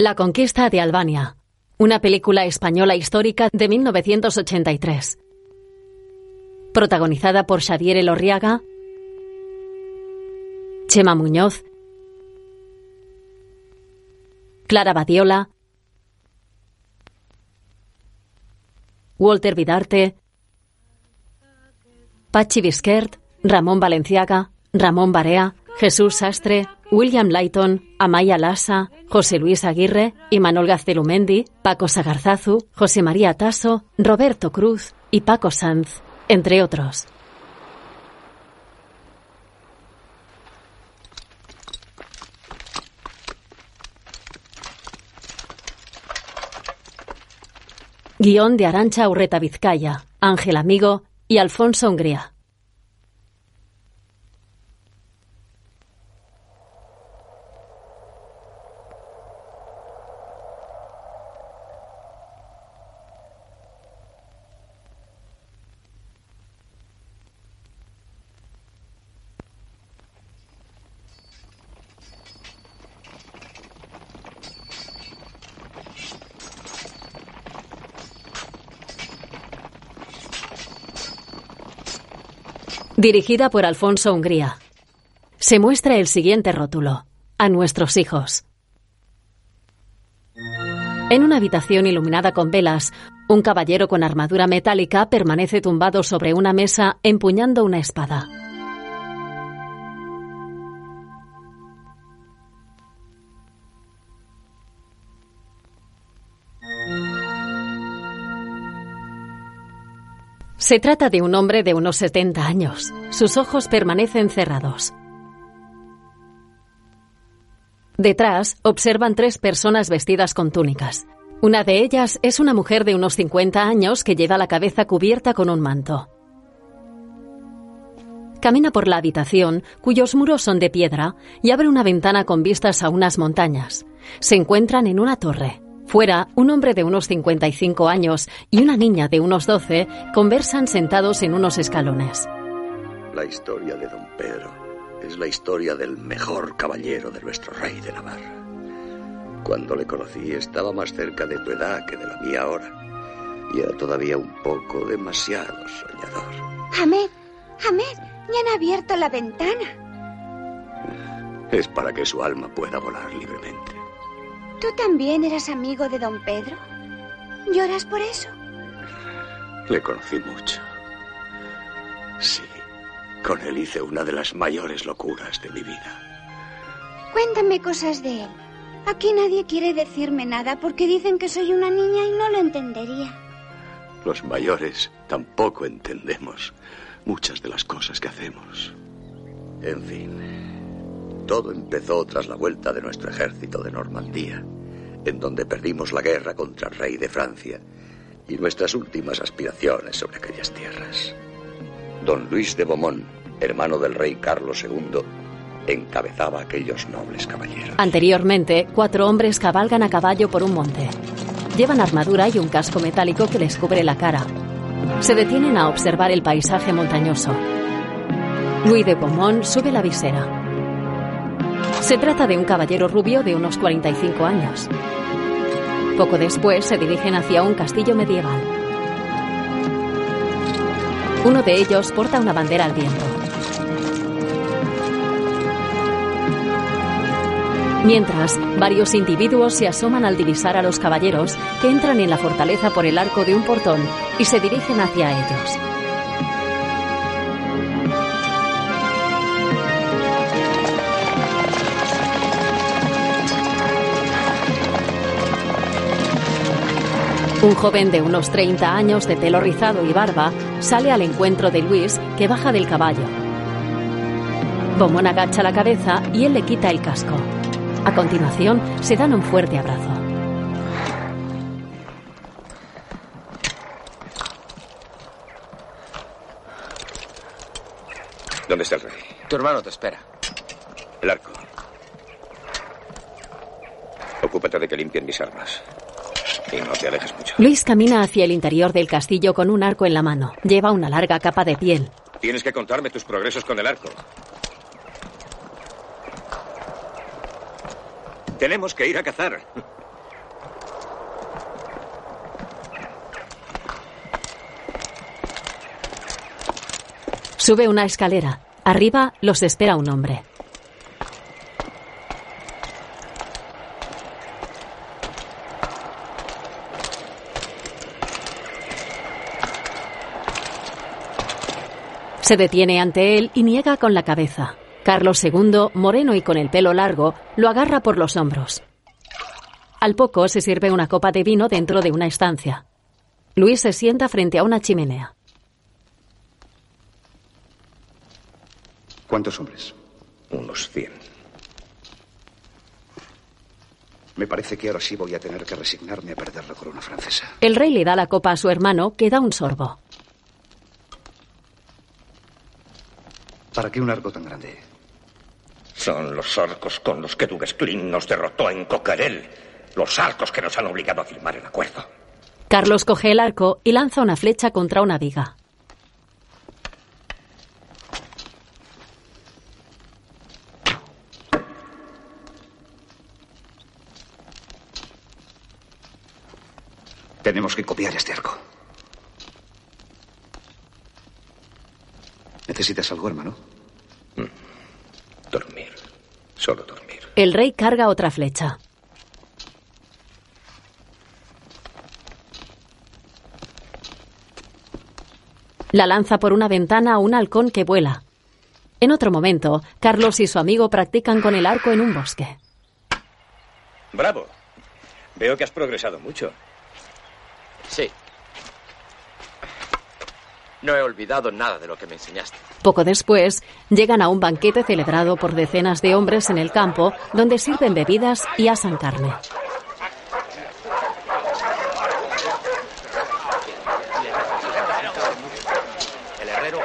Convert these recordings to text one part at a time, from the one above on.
La conquista de Albania. Una película española histórica de 1983. Protagonizada por Xavier Elorriaga, Chema Muñoz, Clara Badiola, Walter Vidarte, Pachi Bisquert, Ramón Valenciaga, Ramón Barea, Jesús Sastre, William Layton, Amaya Lassa, José Luis Aguirre, Imanol Gaztelumendi, Paco Sagarzazu, José María Tasso, Roberto Cruz y Paco Sanz, entre otros. Guión de Arancha Urreta Vizcaya, Ángel Amigo y Alfonso Hungría. Dirigida por Alfonso Hungría. Se muestra el siguiente rótulo. A nuestros hijos. En una habitación iluminada con velas, un caballero con armadura metálica permanece tumbado sobre una mesa empuñando una espada. Se trata de un hombre de unos 70 años. Sus ojos permanecen cerrados. Detrás observan tres personas vestidas con túnicas. Una de ellas es una mujer de unos 50 años que lleva la cabeza cubierta con un manto. Camina por la habitación, cuyos muros son de piedra, y abre una ventana con vistas a unas montañas. Se encuentran en una torre. Fuera, un hombre de unos 55 años y una niña de unos 12 conversan sentados en unos escalones. La historia de don Pedro es la historia del mejor caballero de nuestro rey de Navarra. Cuando le conocí estaba más cerca de tu edad que de la mía ahora. Y era todavía un poco demasiado soñador. Ahmed, Ahmed, ya han abierto la ventana. Es para que su alma pueda volar libremente. ¿Tú también eras amigo de don Pedro? ¿Lloras por eso? Le conocí mucho. Sí, con él hice una de las mayores locuras de mi vida. Cuéntame cosas de él. Aquí nadie quiere decirme nada porque dicen que soy una niña y no lo entendería. Los mayores tampoco entendemos muchas de las cosas que hacemos. En fin, todo empezó tras la vuelta de nuestro ejército de Normandía, en donde perdimos la guerra contra el rey de Francia y nuestras últimas aspiraciones sobre aquellas tierras. Don Luis de Beaumont, hermano del rey Carlos II, encabezaba a aquellos nobles caballeros. Anteriormente, cuatro hombres cabalgan a caballo por un monte. Llevan armadura y un casco metálico que les cubre la cara. Se detienen a observar el paisaje montañoso. Louis de Beaumont sube la visera. Se trata de un caballero rubio de unos 45 años. Poco después se dirigen hacia un castillo medieval. Uno de ellos porta una bandera al viento. Mientras, varios individuos se asoman al divisar a los caballeros que entran en la fortaleza por el arco de un portón y se dirigen hacia ellos. Un joven de unos 30 años de pelo rizado y barba sale al encuentro de Luis que baja del caballo. Beaumont agacha la cabeza y él le quita el casco. A continuación, se dan un fuerte abrazo. ¿Dónde está el rey? Tu hermano te espera. El arco. Ocúpate de que limpien mis armas. Y no te alejes mucho. Luis camina hacia el interior del castillo con un arco en la mano. Lleva una larga capa de piel. Tienes que contarme tus progresos con el arco. Tenemos que ir a cazar. Sube una escalera. Arriba los espera un hombre. Se detiene ante él y niega con la cabeza. Carlos II, moreno y con el pelo largo, lo agarra por los hombros. Al poco se sirve una copa de vino dentro de una estancia. Luis se sienta frente a una chimenea. ¿Cuántos hombres? Unos cien. Me parece que ahora sí voy a tener que resignarme a perder la corona francesa. El rey le da la copa a su hermano, que da un sorbo. ¿Para qué un arco tan grande? Son los arcos con los que Duguesclin nos derrotó en Cocarel. Los arcos que nos han obligado a firmar el acuerdo. Carlos coge el arco y lanza una flecha contra una viga. Tenemos que copiar este arco. ¿Necesitas algo, hermano? Mm. Dormir. Solo dormir. El rey carga otra flecha. La lanza por una ventana a un halcón que vuela. En otro momento, Carlos y su amigo practican con el arco en un bosque. Bravo. Veo que has progresado mucho. Sí. No he olvidado nada de lo que me enseñaste. Poco después, llegan a un banquete celebrado por decenas de hombres en el campo, donde sirven bebidas y asan carne. El herrero,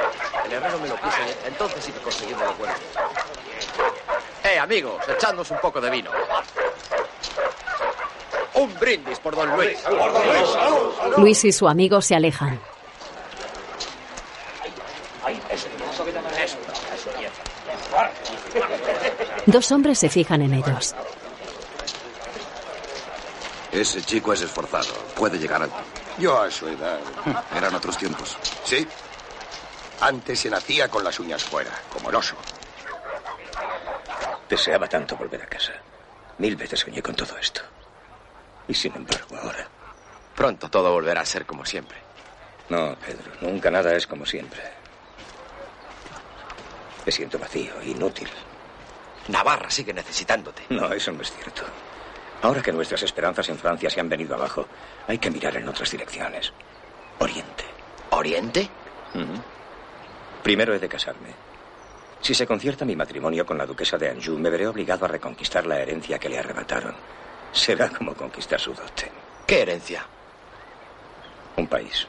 el herrero me lo puso y entonces sí que conseguimos lo bueno. Eh, amigos, echadnos un poco de vino. Un brindis por don Luis. Luis y su amigo se alejan. Dos hombres se fijan en ellos. Ese chico es esforzado. Puede llegar alto. Yo a su edad. Eran otros tiempos. Sí. Antes se nacía con las uñas fuera, como el oso. Deseaba tanto volver a casa. Mil veces soñé con todo esto. Y sin embargo, ahora. Pronto todo volverá a ser como siempre. No, Pedro, nunca nada es como siempre. Me siento vacío, inútil. Navarra sigue necesitándote. No, eso no es cierto. Ahora que nuestras esperanzas en Francia se han venido abajo, hay que mirar en otras direcciones. Oriente. ¿Oriente? Primero he de casarme. Si se concierta mi matrimonio con la duquesa de Anjou, me veré obligado a reconquistar la herencia que le arrebataron. Será como conquistar su dote. ¿Qué herencia? Un país.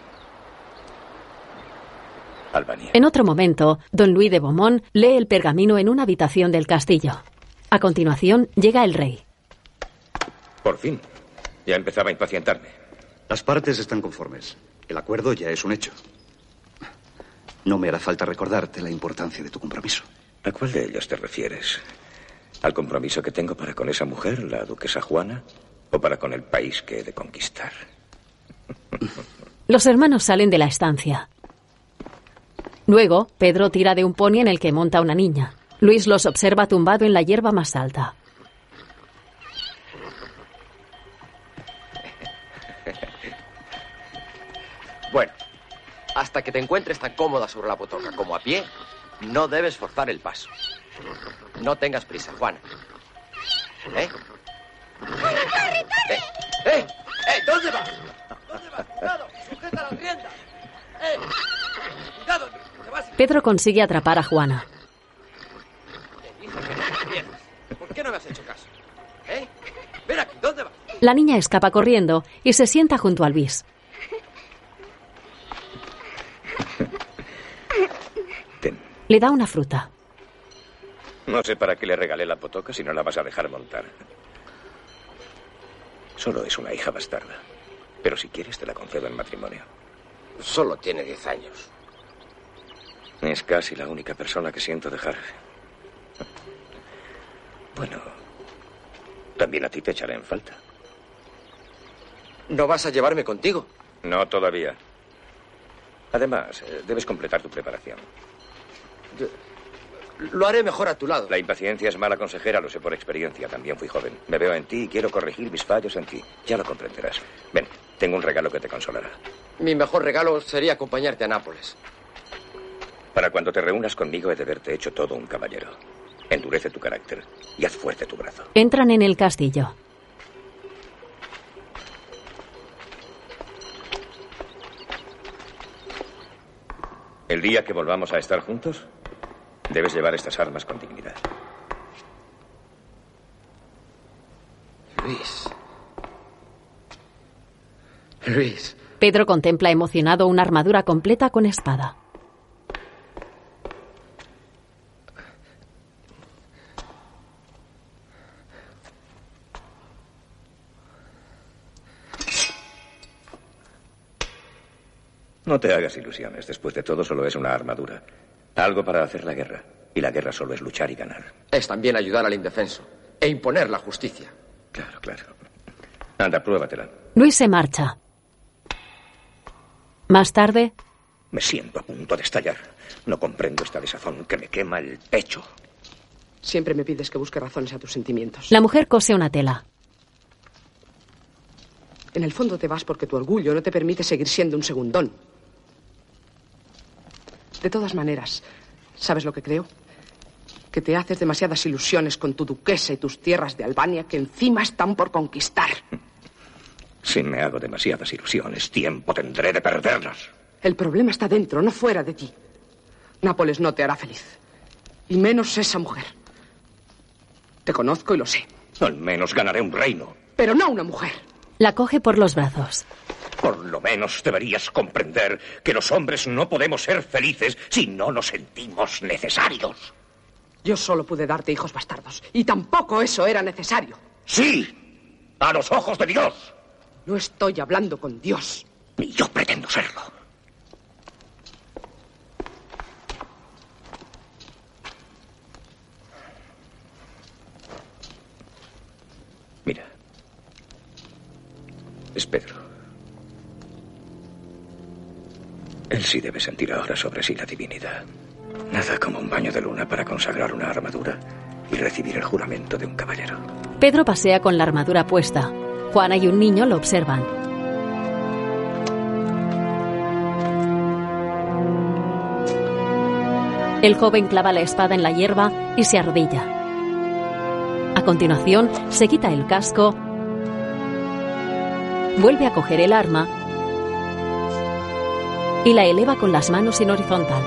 En otro momento, don Luis de Beaumont lee el pergamino en una habitación del castillo. A continuación, llega el rey. Por fin. Ya empezaba a impacientarme. Las partes están conformes. El acuerdo ya es un hecho. No me hará falta recordarte la importancia de tu compromiso. ¿A cuál de ellos te refieres? ¿Al compromiso que tengo para con esa mujer, la duquesa Juana? ¿O para con el país que he de conquistar? Los hermanos salen de la estancia. Luego, Pedro tira de un pony en el que monta una niña. Luis los observa tumbado en la hierba más alta. Bueno, hasta que te encuentres tan cómoda sobre la potoca como a pie, no debes forzar el paso. No tengas prisa, Juana. ¿Eh? ¿Eh? ¿Eh? ¿Eh? ¿Dónde vas? ¿Dónde vas? ¡Cuidado! ¡Sujeta las riendas! ¡Eh! ¡Cuidado! Pedro consigue atrapar a Juana. Te dije que no te pierdas. ¿Por qué no me has hecho caso? ¿Eh? Ven aquí, ¿dónde vas? La niña escapa corriendo y se sienta junto a Luis. Ten. Le da una fruta. No sé para qué le regalé la potoca si no la vas a dejar montar. Solo es una hija bastarda. Pero si quieres te la concedo en matrimonio. Solo tiene 10 años. Es casi la única persona que siento dejar. Bueno, también a ti te echaré en falta. ¿No vas a llevarme contigo? No todavía. Además, eh, debes completar tu preparación. Lo haré mejor a tu lado. La impaciencia es mala consejera, lo sé por experiencia. También fui joven. Me veo en ti y quiero corregir mis fallos en ti. Ya lo comprenderás. Ven, tengo un regalo que te consolará. Mi mejor regalo sería acompañarte a Nápoles. Para cuando te reúnas conmigo he de verte hecho todo un caballero. Endurece tu carácter y haz fuerte tu brazo. Entran en el castillo. El día que volvamos a estar juntos, debes llevar estas armas con dignidad. Luis. Luis. Pedro contempla emocionado una armadura completa con espada. No te hagas ilusiones. Después de todo, solo es una armadura. Algo para hacer la guerra. Y la guerra solo es luchar y ganar. Es también ayudar al indefenso. E imponer la justicia. Claro, claro. Anda, pruébatela. Luis se marcha. Más tarde, Me siento a punto de estallar. No comprendo esta desazón que me quema el pecho. Siempre me pides que busque razones a tus sentimientos. la mujer cose una tela. En el fondo te vas porque tu orgullo no te permite seguir siendo un segundón. De todas maneras, ¿sabes lo que creo? Que te haces demasiadas ilusiones con tu duquesa y tus tierras de Albania que encima están por conquistar. Si me hago demasiadas ilusiones, tiempo tendré de perderlas. El problema está dentro, no fuera de ti. Nápoles no te hará feliz. Y menos esa mujer. Te conozco y lo sé. Al menos ganaré un reino. Pero no una mujer. La coge por los brazos. Por lo menos deberías comprender que los hombres no podemos ser felices si no nos sentimos necesarios. Yo solo pude darte hijos bastardos. Y tampoco eso era necesario. Sí, a los ojos de Dios. No estoy hablando con Dios. Ni yo pretendo serlo. Mira. Es Pedro. Él sí debe sentir ahora sobre sí la divinidad. Nada como un baño de luna para consagrar una armadura y recibir el juramento de un caballero. Pedro pasea con la armadura puesta. Juana y un niño lo observan. El joven clava la espada en la hierba y se arrodilla. A continuación, se quita el casco, vuelve a coger el arma y la eleva con las manos en horizontal.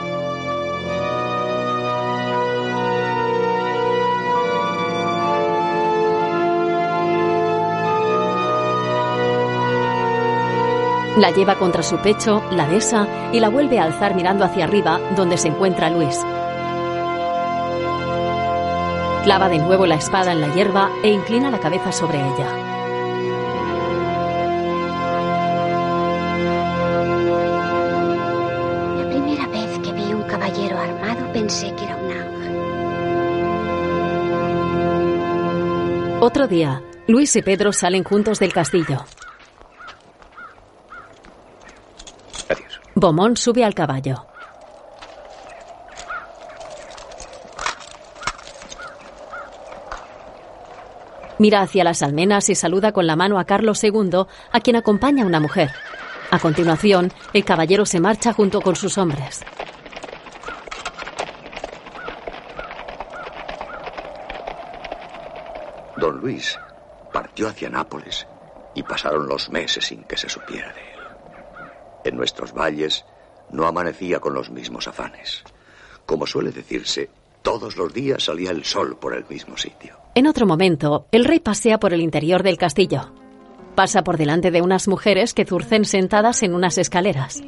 La lleva contra su pecho, la besa y la vuelve a alzar mirando hacia arriba, donde se encuentra Luis. Clava de nuevo la espada en la hierba e inclina la cabeza sobre ella. Pensé que era un ángel. Otro día, Luis y Pedro salen juntos del castillo. Adiós. Beaumont sube al caballo. Mira hacia las almenas y saluda con la mano a Carlos II, a quien acompaña una mujer. A continuación, el caballero se marcha junto con sus hombres. Don Luis partió hacia Nápoles y pasaron los meses sin que se supiera de él. En nuestros valles no amanecía con los mismos afanes. Como suele decirse, todos los días salía el sol por el mismo sitio. En otro momento, el rey pasea por el interior del castillo. Pasa por delante de unas mujeres que zurcen sentadas en unas escaleras.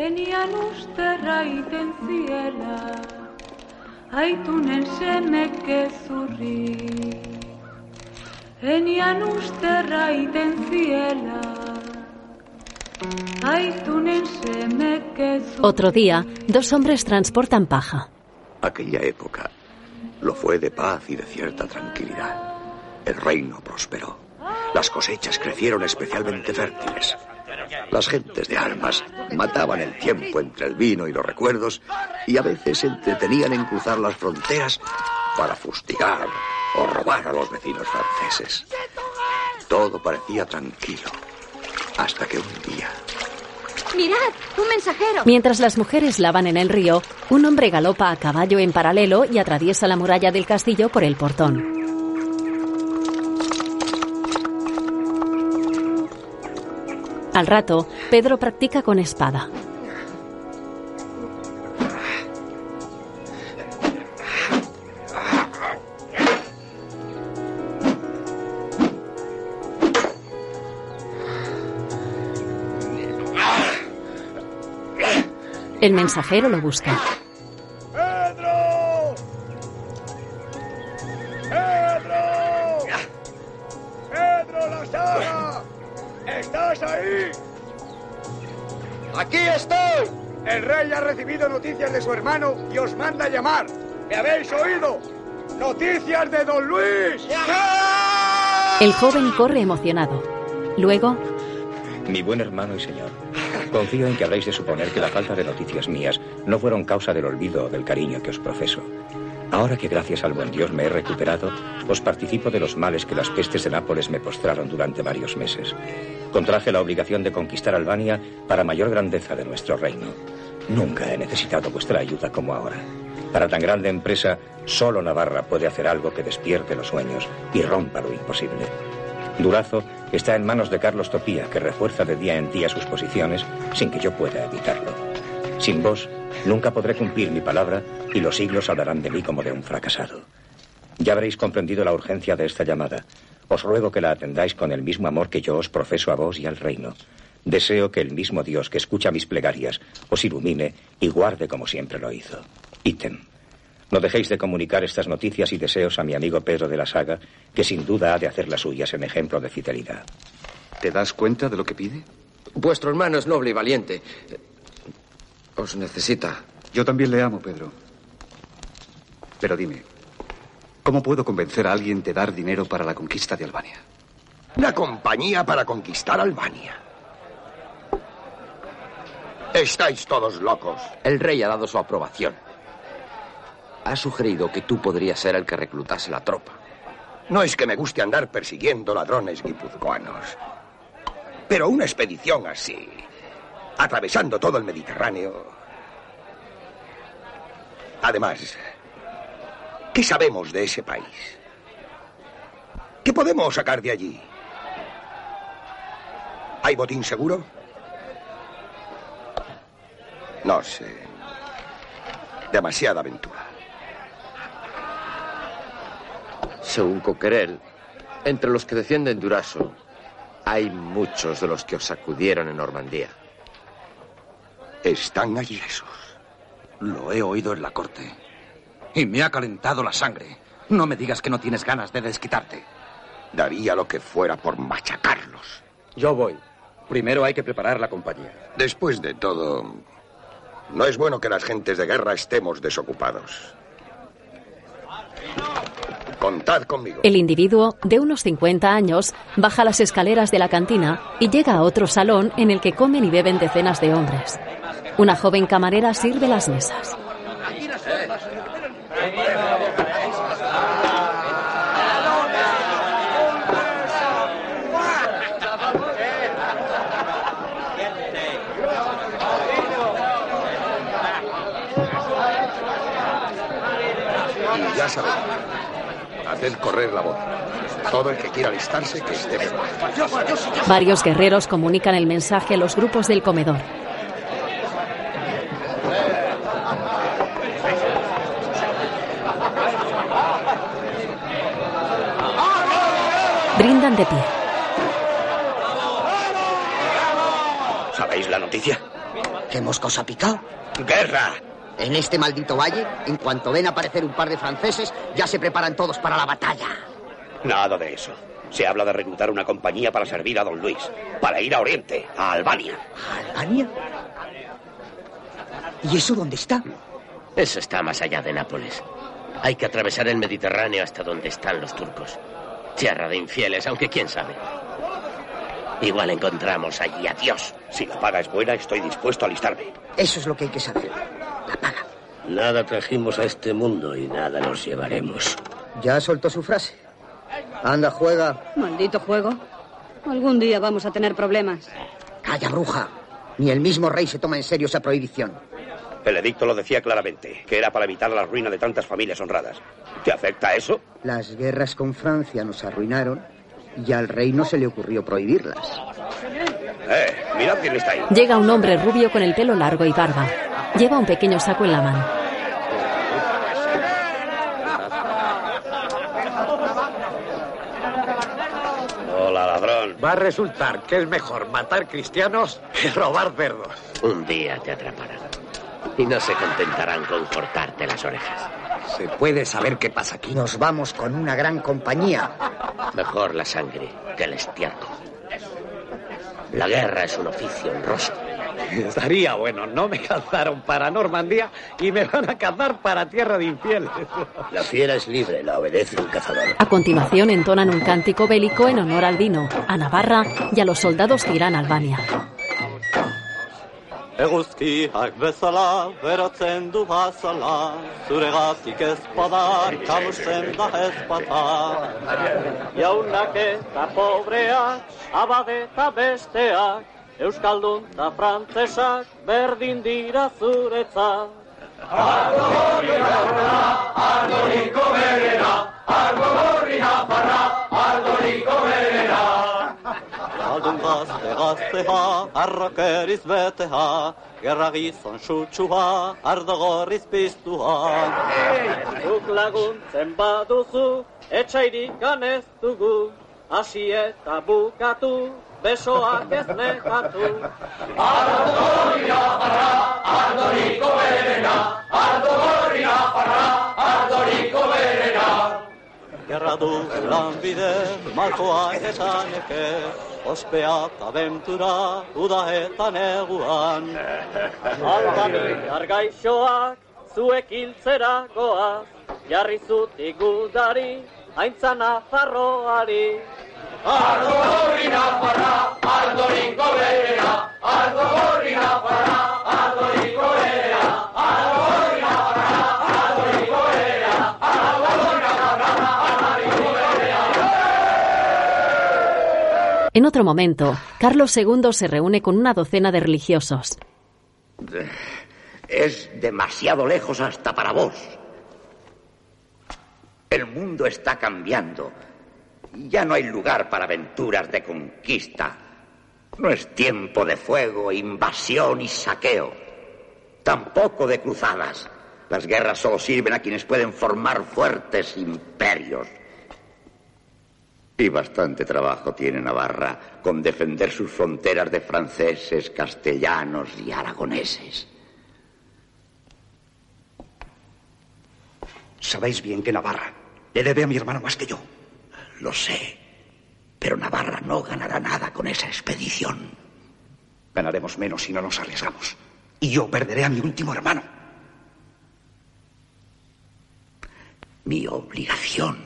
Eskaztan berak ezurri, enian usterra iten ziela, aitunen semek ezurri. Enian usterra iten ziela, aitunen semek ezurri. Otro día, dos hombres transportan paja. Aquella época lo fue de paz y de cierta tranquilidad. El reino prosperó. Las cosechas crecieron especialmente fértiles. Las gentes de armas mataban el tiempo entre el vino y los recuerdos y a veces se entretenían en cruzar las fronteras para fustigar o robar a los vecinos franceses. Todo parecía tranquilo hasta que un día Mirad, un mensajero. Mientras las mujeres lavan en el río, un hombre galopa a caballo en paralelo y atraviesa la muralla del castillo por el portón. Al rato, Pedro practica con espada. El mensajero lo busca. Manda a llamar. ¿Me habéis oído? ¡Noticias de don Luis! El joven corre emocionado. Luego, Mi buen hermano y señor, confío en que habréis de suponer que la falta de noticias mías no fueron causa del olvido o del cariño que os profeso. Ahora que gracias al buen Dios me he recuperado, os participo de los males que las pestes de Nápoles me postraron durante varios meses. Contraje la obligación de conquistar Albania para mayor grandeza de nuestro reino. Nunca he necesitado vuestra ayuda como ahora. Para tan grande empresa, solo Navarra puede hacer algo que despierte los sueños y rompa lo imposible. Durazo está en manos de Carlos Topía, que refuerza de día en día sus posiciones sin que yo pueda evitarlo. Sin vos, nunca podré cumplir mi palabra y los siglos hablarán de mí como de un fracasado. Ya habréis comprendido la urgencia de esta llamada. Os ruego que la atendáis con el mismo amor que yo os profeso a vos y al reino. Deseo que el mismo Dios que escucha mis plegarias os ilumine y guarde como siempre lo hizo. Ítem. No dejéis de comunicar estas noticias y deseos a mi amigo Pedro de la Saga, que sin duda ha de hacer las suyas en ejemplo de fidelidad. ¿Te das cuenta de lo que pide? Vuestro hermano es noble y valiente. Os necesita. Yo también le amo, Pedro. Pero dime, ¿cómo puedo convencer a alguien de dar dinero para la conquista de Albania? Una compañía para conquistar Albania. Estáis todos locos. El rey ha dado su aprobación. Ha sugerido que tú podrías ser el que reclutase la tropa. No es que me guste andar persiguiendo ladrones guipuzcoanos. Pero una expedición así, atravesando todo el Mediterráneo. Además, ¿qué sabemos de ese país? ¿Qué podemos sacar de allí? ¿Hay botín seguro? No sé. Demasiada aventura. Según Coquerel, entre los que defienden Durazo, hay muchos de los que os acudieron en Normandía. Están allí esos. Lo he oído en la corte. Y me ha calentado la sangre. No me digas que no tienes ganas de desquitarte. Daría lo que fuera por machacarlos. Yo voy. Primero hay que preparar la compañía. Después de todo, no es bueno que las gentes de guerra estemos desocupados. Contad conmigo. el individuo, de unos 50 años, baja las escaleras de la cantina y llega a otro salón en el que comen y beben decenas de hombres. Una joven camarera sirve las mesas. Y ya sabéis, correr la voz. Todo el que quiera alistarse, que esté preparado. Varios guerreros comunican el mensaje a los grupos del comedor. Brindan de pie. ¿Sabéis la noticia? ¿Qué moscos ha picado? ¡Guerra! En este maldito valle, en cuanto ven aparecer un par de franceses, ya se preparan todos para la batalla. Nada de eso. Se habla de reclutar una compañía para servir a don Luis, para ir a Oriente, a Albania. ¿A Albania? ¿Y eso dónde está? Eso está más allá de Nápoles. Hay que atravesar el Mediterráneo hasta donde están los turcos. Tierra de infieles, aunque quién sabe. Igual encontramos allí a Dios. Si la paga es buena, estoy dispuesto a alistarme. Eso es lo que hay que saber. Nada trajimos a este mundo y nada nos llevaremos. Ya soltó su frase. Anda, juega. Maldito juego. Algún día vamos a tener problemas. Calla, bruja. Ni el mismo rey se toma en serio esa prohibición. El edicto lo decía claramente, que era para evitar la ruina de tantas familias honradas. ¿Te afecta eso? Las guerras con Francia nos arruinaron y al rey no se le ocurrió prohibirlas. Eh, mirad quién está ahí. Llega un hombre rubio con el pelo largo y barba. Lleva un pequeño saco en la mano. Hola, ladrón. Va a resultar que es mejor matar cristianos que robar cerdos. Un día te atraparán. Y no se contentarán con cortarte las orejas. ¿Se puede saber qué pasa aquí? Nos vamos con una gran compañía. Mejor la sangre que el estiércol. La guerra es un oficio honroso. Estaría bueno, no me cazaron para Normandía y me van a cazar para Tierra de Infieles. La fiera es libre, la obedece un cazador. A continuación entonan un cántico bélico en honor al vino, a Navarra y a los soldados que irán a Albania. Eguzkiak bezala, berotzen du bazala, zuregatik ez bada, kamusten da ez bata. Jaunak eta pobreak, abade eta besteak, Euskaldun eta frantzesak, berdin dira zuretzat. Argo gorri nafarra, ardoriko berera, argo gorri nafarra, ardoriko berera. Aldun gazte gaztea, arrakeriz betea, gerra gizon sutsua, ardo gorriz piztua. Zuk laguntzen baduzu, etxairik ganez dugu, hasi eta bukatu, besoak ez lekatu. Ardoria parra, ardoriko berena, ardoria parra, ardoriko berena. Gerra du lanbide, markoa eta neke, ospea eta bentura, uda eta neguan. Altami, argaixoak, zuek hiltzera goaz, jarri zutik udari, aintzana farroari. En otro momento, Carlos II se reúne con una docena de religiosos. Es demasiado lejos hasta para vos. El mundo está cambiando. Ya no hay lugar para aventuras de conquista. No es tiempo de fuego, invasión y saqueo. Tampoco de cruzadas. Las guerras solo sirven a quienes pueden formar fuertes imperios. Y bastante trabajo tiene Navarra con defender sus fronteras de franceses, castellanos y aragoneses. Sabéis bien que Navarra le debe a mi hermano más que yo. Lo sé. Pero Navarra no ganará nada con esa expedición. Ganaremos menos si no nos arriesgamos. Y yo perderé a mi último hermano. Mi obligación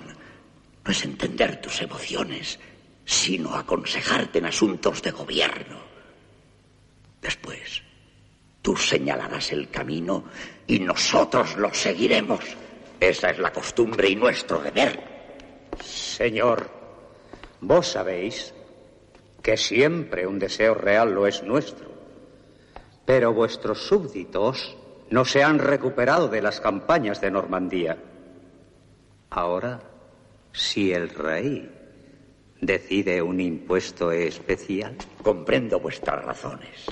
no es entender tus emociones, sino aconsejarte en asuntos de gobierno. Después, tú señalarás el camino y nosotros lo seguiremos. Esa es la costumbre y nuestro deber. Señor, vos sabéis que siempre un deseo real lo es nuestro. Pero vuestros súbditos no se han recuperado de las campañas de Normandía. Ahora, si el rey decide un impuesto especial. Comprendo vuestras razones.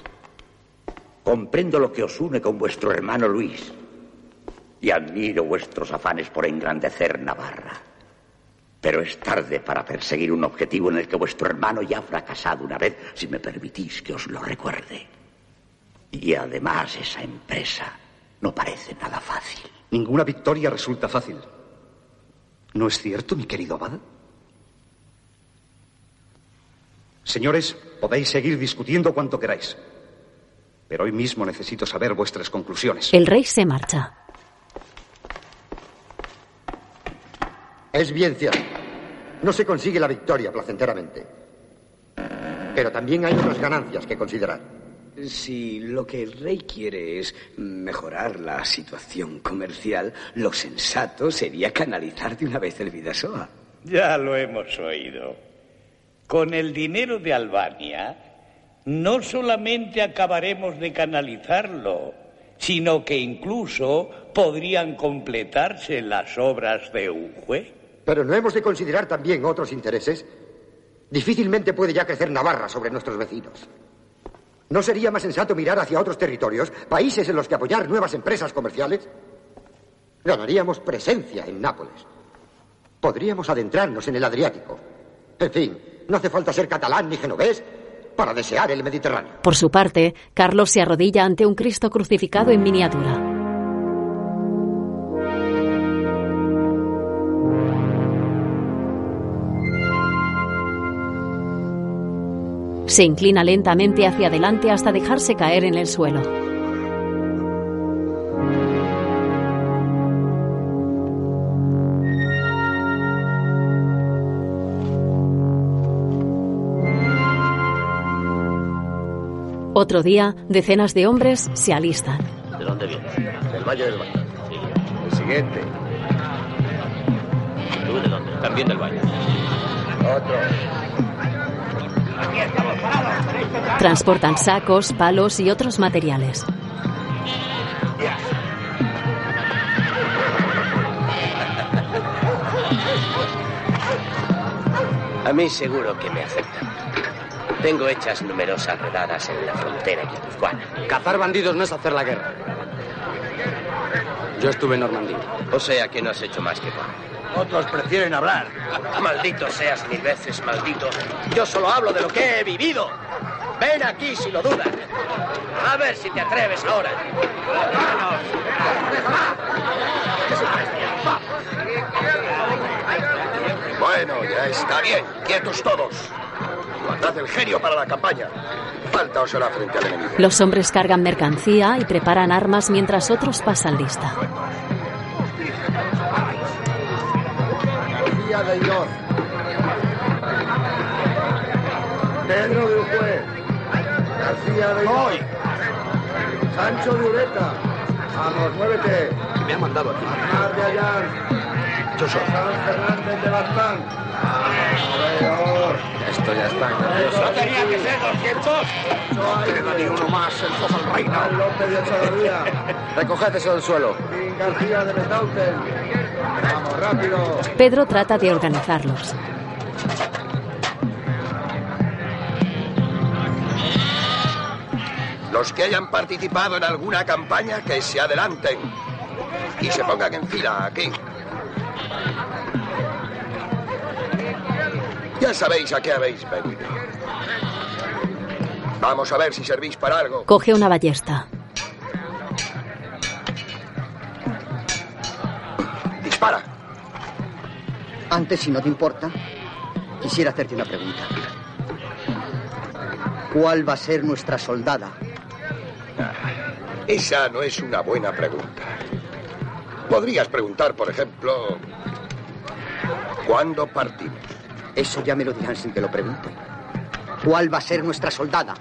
Comprendo lo que os une con vuestro hermano Luis. Y admiro vuestros afanes por engrandecer Navarra. Pero es tarde para perseguir un objetivo en el que vuestro hermano ya ha fracasado una vez, si me permitís que os lo recuerde. Y además esa empresa no parece nada fácil. Ninguna victoria resulta fácil. ¿No es cierto, mi querido abad? Señores, podéis seguir discutiendo cuanto queráis. Pero hoy mismo necesito saber vuestras conclusiones. El rey se marcha. Es bien cierto. No se consigue la victoria placenteramente. Pero también hay otras ganancias que considerar. Si lo que el rey quiere es mejorar la situación comercial, lo sensato sería canalizar de una vez el Vidasoa. Ya lo hemos oído. Con el dinero de Albania, no solamente acabaremos de canalizarlo, sino que incluso podrían completarse las obras de Ujue. Pero no hemos de considerar también otros intereses. Difícilmente puede ya crecer Navarra sobre nuestros vecinos. ¿No sería más sensato mirar hacia otros territorios, países en los que apoyar nuevas empresas comerciales? Ganaríamos presencia en Nápoles. Podríamos adentrarnos en el Adriático. En fin, no hace falta ser catalán ni genovés para desear el Mediterráneo. Por su parte, Carlos se arrodilla ante un Cristo crucificado en miniatura. Se inclina lentamente hacia adelante hasta dejarse caer en el suelo. Otro día, decenas de hombres se alistan. ¿De dónde vienes? Del Valle del Valle. El siguiente. ¿Tú de dónde? También del Valle. Otro. Transportan sacos, palos y otros materiales. A mí seguro que me aceptan. Tengo hechas numerosas redadas en la frontera guipuzcoana. Cazar bandidos no es hacer la guerra. Yo estuve en Normandía. O sea que no has hecho más que comer. Otros prefieren hablar. Maldito seas mil veces, maldito. Yo solo hablo de lo que he vivido. Ven aquí si lo dudas. A ver si te atreves ahora. Bueno, ya está bien. Quietos todos. Guardad el genio para la campaña. Faltaosela frente al enemigo. Los hombres cargan mercancía y preparan armas mientras otros pasan lista. García de Ior. Pedro de Ujue. García de Ior. Sancho de Ureta. Vamos, muévete. Me ha mandado aquí. Aznar de Ayar. Yo soy. San Fernández de Baztán. Veos. Esto ya está. No tenía que ser 200. Queda ni uno más, el Foz al Reino. López de Echeverría. Recoged eso del suelo. García de Betauten. Vamos, rápido. Pedro trata de organizarlos. Los que hayan participado en alguna campaña, que se adelanten. Y se pongan en fila aquí. Ya sabéis a qué habéis venido. Vamos a ver si servís para algo. Coge una ballesta. Dispara. Antes, si no te importa, quisiera hacerte una pregunta. ¿Cuál va a ser nuestra soldada? Esa no es una buena pregunta. Podrías preguntar, por ejemplo, ¿cuándo partimos? Eso ya me lo dirán sin que lo pregunte. ¿Cuál va a ser nuestra soldada?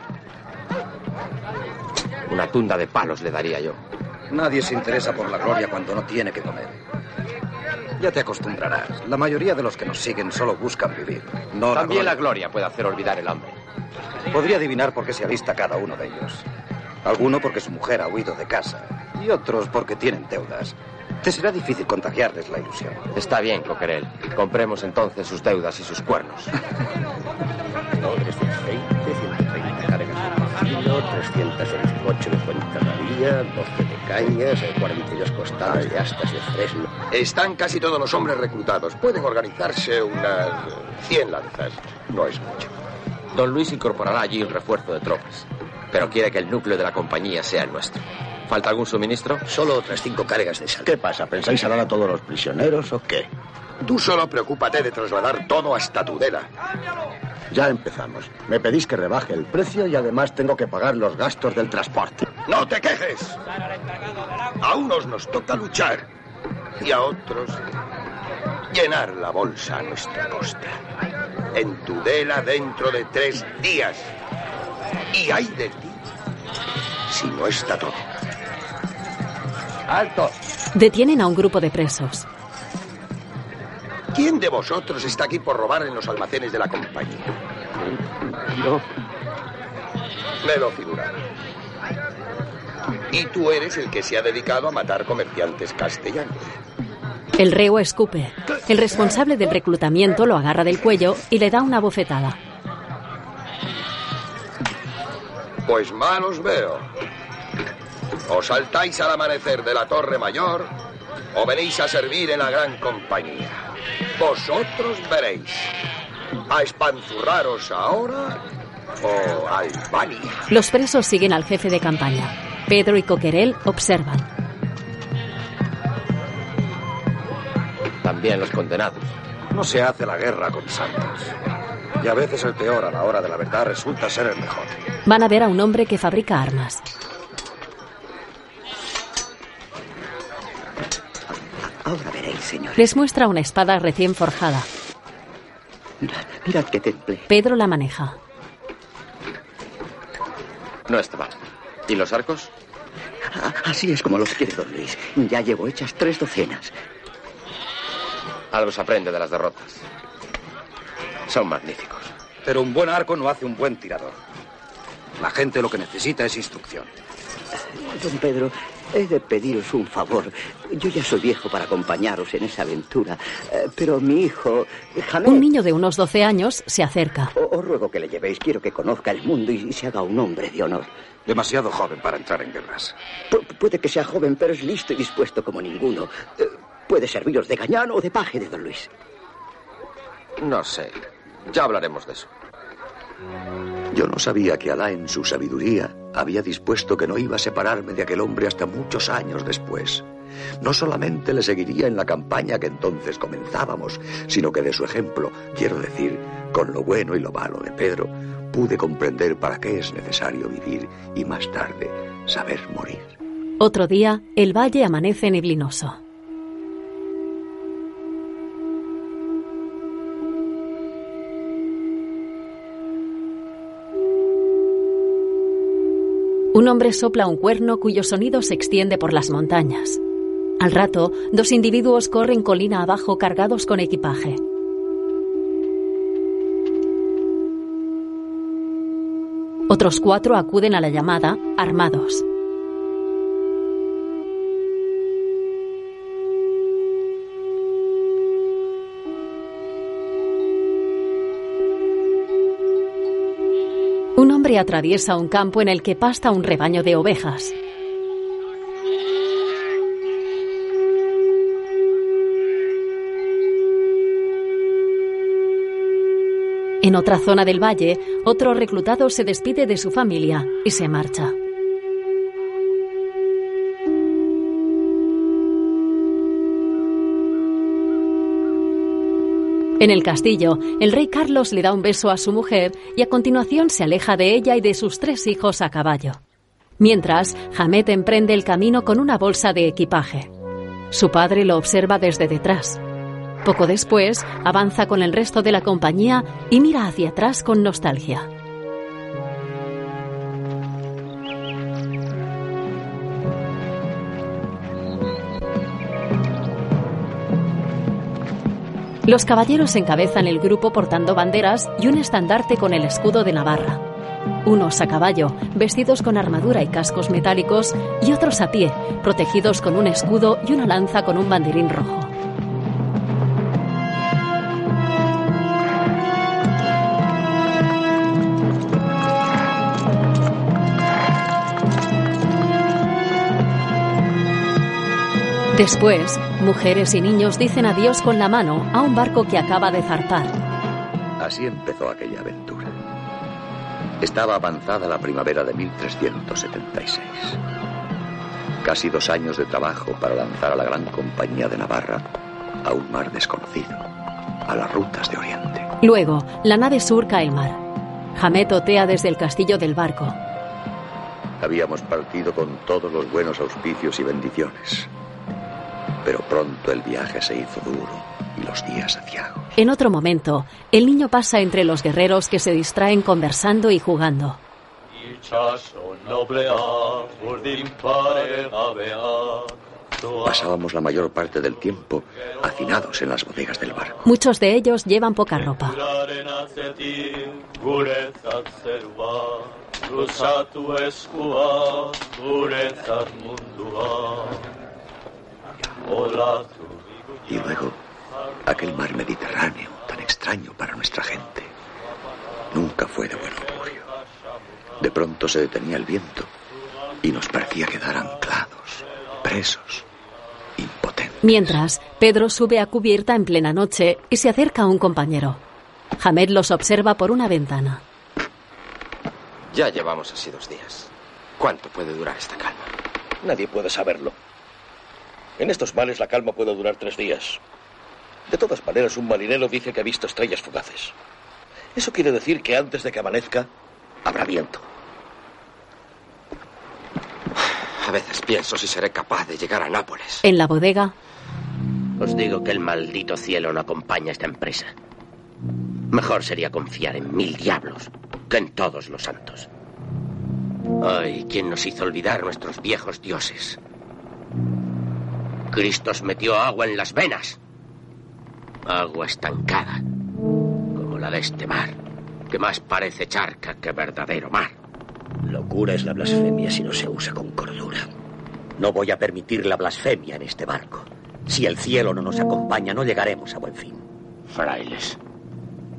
Una tunda de palos le daría yo. Nadie se interesa por la gloria cuando no tiene que comer. Ya te acostumbrarás. La mayoría de los que nos siguen solo buscan vivir. No También la la gloria puede hacer olvidar el hambre. gloria. Podría adivinar por qué se alista cada uno de ellos. Alguno porque su mujer ha huido de casa y otros porque tienen deudas. Te será difícil contagiarles la ilusión. Está bien, Coquerel. Compremos entonces sus deudas y sus cuernos. 320, 130 cargas de filo, 328 de Fuenterrabía, 12 de cañas, eh, 42 costales de astas de fresno. Están casi todos los hombres reclutados. Pueden organizarse unas eh, 100 lanzas. No es mucho. Don Luis incorporará allí un refuerzo de tropas, pero quiere que el núcleo de la compañía sea el nuestro. ¿Falta algún suministro? Solo otras cinco cargas de sal. ¿Qué pasa? ¿Pensáis dar a todos los prisioneros o qué? Tú solo preocúpate de trasladar todo hasta Tudela. Ya empezamos. Me pedís que rebaje el precio y además tengo que pagar los gastos del transporte. ¡No te quejes! A unos nos toca luchar y a otros llenar la bolsa a nuestra costa. En Tudela dentro de tres días. Y hay de ti si no está todo. ¡Alto! Detienen a un grupo de presos. ¿Quién de vosotros está aquí por robar en los almacenes de la compañía? Yo. Me lo figuraba. Y tú eres el que se ha dedicado a matar comerciantes castellanos. El reo escupe. El responsable del reclutamiento lo agarra del cuello y le da una bofetada. Pues mal os veo. O saltáis al amanecer de la Torre Mayor o venís a servir en la gran compañía. Vosotros veréis. A espanzurraros ahora o a Albania. Los presos siguen al jefe de campaña. Pedro y Coquerel observan. También los condenados. No se hace la guerra con santos. Y a veces el peor a la hora de la verdad resulta ser el mejor. Van a ver a un hombre que fabrica armas. Ahora veréis, señor. Les muestra una espada recién forjada. Mirad, mirad qué temple. Pedro la maneja. No está mal. ¿Y los arcos? Así es como los quiere don Luis. Ya llevo hechas tres docenas. Algo se aprende de las derrotas. Son magníficos. Pero un buen arco no hace un buen tirador. La gente lo que necesita es instrucción. Don Pedro, he de pediros un favor. Yo ya soy viejo para acompañaros en esa aventura, eh, pero mi hijo. Un niño de unos 12 años se acerca. o- Os ruego que le llevéis. Quiero que conozca el mundo y se haga un hombre de honor. Demasiado joven para entrar en guerras. Pu- puede que sea joven, pero es listo y dispuesto como ninguno. Eh, puede serviros de gañán o de paje de don Luis. No sé. Ya hablaremos de eso. Yo no sabía que Alá en su sabiduría había dispuesto que no iba a separarme de aquel hombre hasta muchos años después. No solamente le seguiría en la campaña que entonces comenzábamos, sino que de su ejemplo, quiero decir, con lo bueno y lo malo de Pedro, pude comprender para qué es necesario vivir y más tarde saber morir. Otro día, el valle amanece neblinoso. Un hombre sopla un cuerno cuyo sonido se extiende por las montañas. Al rato, dos individuos corren colina abajo cargados con equipaje. Otros cuatro acuden a la llamada, armados. Atraviesa un campo en el que pasta un rebaño de ovejas. En otra zona del valle, otro reclutado se despide de su familia y se marcha. En el castillo, el rey Carlos le da un beso a su mujer y a continuación se aleja de ella y de sus tres hijos a caballo. Mientras, Hamet emprende el camino con una bolsa de equipaje. Su padre lo observa desde detrás. Poco después, avanza con el resto de la compañía y mira hacia atrás con nostalgia. Los caballeros encabezan el grupo portando banderas y un estandarte con el escudo de Navarra. Unos a caballo, vestidos con armadura y cascos metálicos, y otros a pie, protegidos con un escudo y una lanza con un banderín rojo. Después, mujeres y niños dicen adiós con la mano a un barco que acaba de zarpar. Así empezó aquella aventura. Estaba avanzada la primavera de 1376. Casi dos años de trabajo para lanzar a la gran compañía de Navarra a un mar desconocido, a las rutas de Oriente. Luego, la nave surca el mar. Hamet otea desde el castillo del barco. Habíamos partido con todos los buenos auspicios y bendiciones. Pero pronto el viaje se hizo duro y los días aciagos. En otro momento, el niño pasa entre los guerreros que se distraen conversando y jugando. Pasábamos la mayor parte del tiempo hacinados en las bodegas del barco. Muchos de ellos llevan poca ropa. Y luego, aquel mar Mediterráneo tan extraño para nuestra gente. Nunca fue de buen augurio. De pronto se detenía el viento y nos parecía quedar anclados, presos, impotentes. Mientras, Pedro sube a cubierta en plena noche y se acerca a un compañero. Hamed los observa por una ventana. Ya llevamos así dos días. ¿Cuánto puede durar esta calma? Nadie puede saberlo. En estos mares la calma puede durar tres días. De todas maneras, un marinero dice que ha visto estrellas fugaces. Eso quiere decir que antes de que amanezca, habrá viento. A veces pienso si seré capaz de llegar a Nápoles. En la bodega, Os digo que el maldito cielo no acompaña esta empresa. Mejor sería confiar en mil diablos que en todos los santos. Ay, ¿quién nos hizo olvidar nuestros viejos dioses? Cristo os metió agua en las venas. Agua estancada, como la de este mar, que más parece charca que verdadero mar. Locura es la blasfemia si no se usa con cordura. No voy a permitir la blasfemia en este barco. Si el cielo no nos acompaña, no llegaremos a buen fin. Frailes.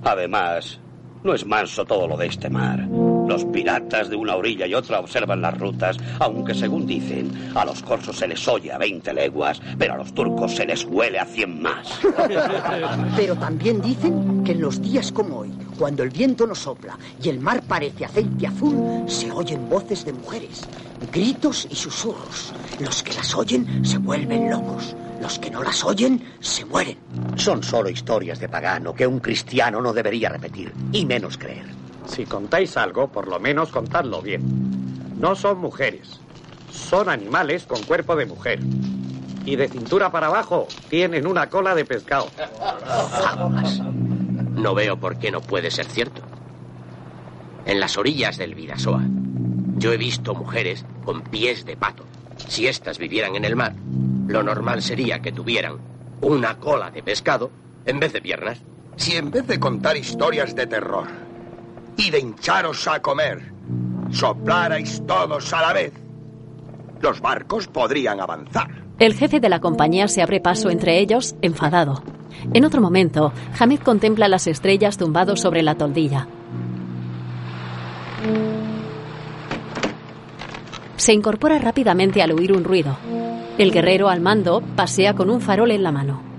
Además, no es manso todo lo de este mar. Los piratas de una orilla y otra observan las rutas, aunque según dicen, a los corsos se les oye a 20 leguas, pero a los turcos se les huele a 100 más. Pero también dicen que en los días como hoy, cuando el viento no sopla y el mar parece aceite azul, se oyen voces de mujeres, gritos y susurros. Los que las oyen se vuelven locos. Los que no las oyen se mueren. Son solo historias de pagano que un cristiano no debería repetir, y menos creer. Si contáis algo, por lo menos contadlo bien. No son mujeres. Son animales con cuerpo de mujer. Y de cintura para abajo tienen una cola de pescado. No veo por qué no puede ser cierto. En las orillas del Vidasoa, yo he visto mujeres con pies de pato. Si éstas vivieran en el mar, lo normal sería que tuvieran una cola de pescado en vez de piernas. Si en vez de contar historias de terror y de hincharos a comer, soplarais todos a la vez, los barcos podrían avanzar. el jefe de la compañía se abre paso entre ellos, enfadado. En otro momento, Hamid contempla las estrellas tumbado sobre la toldilla. Se incorpora rápidamente al oír un ruido. El guerrero al mando pasea con un farol en la mano.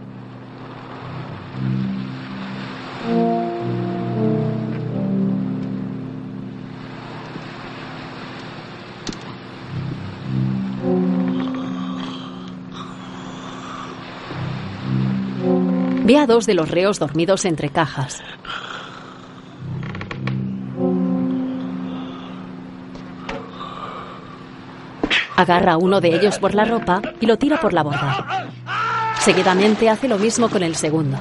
Ve a dos de los reos dormidos entre cajas. Agarra a uno de ellos por la ropa y lo tira por la borda. Seguidamente hace lo mismo con el segundo.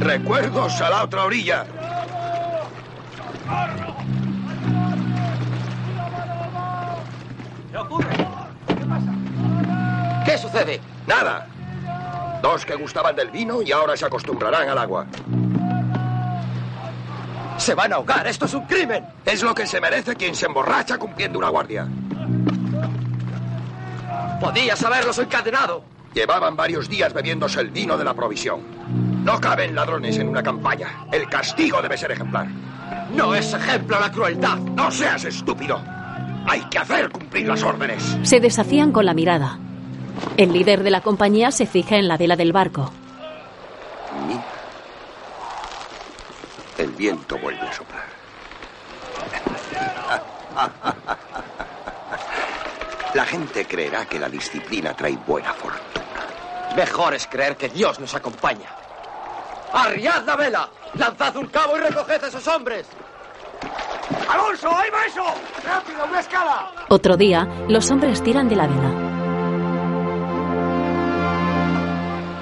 Recuerdos a la otra orilla. ¿Qué sucede? Nada. Dos que gustaban del vino y ahora se acostumbrarán al agua. Se van a ahogar. Esto es un crimen. Es lo que se merece quien se emborracha cumpliendo una guardia. Podías haberlos encadenado. Llevaban varios días bebiéndose el vino de la provisión. No caben ladrones en una campaña. El castigo debe ser ejemplar. No es ejemplo la crueldad. No seas estúpido. Hay que hacer cumplir las órdenes. Se desafían con la mirada. El líder de la compañía se fija en la vela del barco. Mira. El viento vuelve a soplar. La gente creerá que la disciplina trae buena fortuna. Mejor es creer que Dios nos acompaña. ¡Arriad la vela! ¡Lanzad un cabo y recoged a esos hombres! ¡Alonso, ahí va eso! ¡Rápido, una escala! Otro día, los hombres tiran de la vela.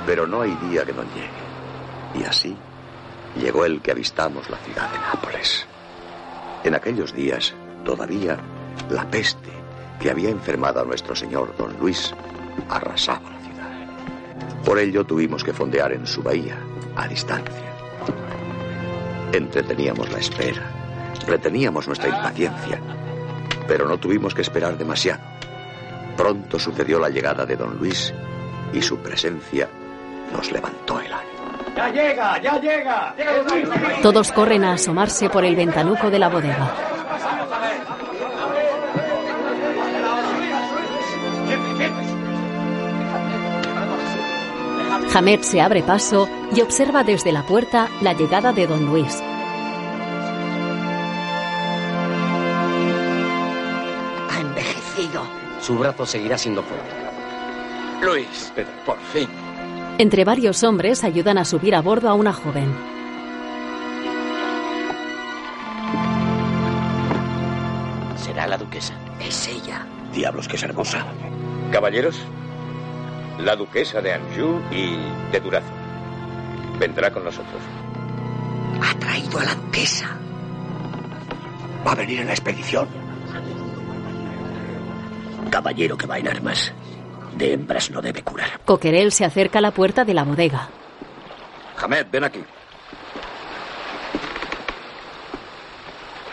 Pero no hay día que no llegue. Y así llegó el que avistamos la ciudad de Nápoles. En aquellos días, todavía, la peste que había enfermado a nuestro señor don Luis arrasaba la ciudad. Por ello tuvimos que fondear en su bahía, a distancia. Entreteníamos la espera, reteníamos nuestra impaciencia, pero no tuvimos que esperar demasiado. Pronto sucedió la llegada de don Luis y su presencia nos levantó el ánimo. ¡Ya llega, ya llega! Todos corren a asomarse por el ventanuco de la bodega. Hamed se abre paso y observa desde la puerta la llegada de don Luis. Ha envejecido. Su brazo seguirá siendo fuerte. Luis, por fin. Entre varios hombres ayudan a subir a bordo a una joven. Será la duquesa. Es ella. Diablos, que es hermosa. Caballeros, la duquesa de Anjou y de Durazo. Vendrá con nosotros. Ha traído a la duquesa. Va a venir en la expedición. Caballero que va en armas. De hembras no debe curar. Coquerel se acerca a la puerta de la bodega. Hamed, ven aquí.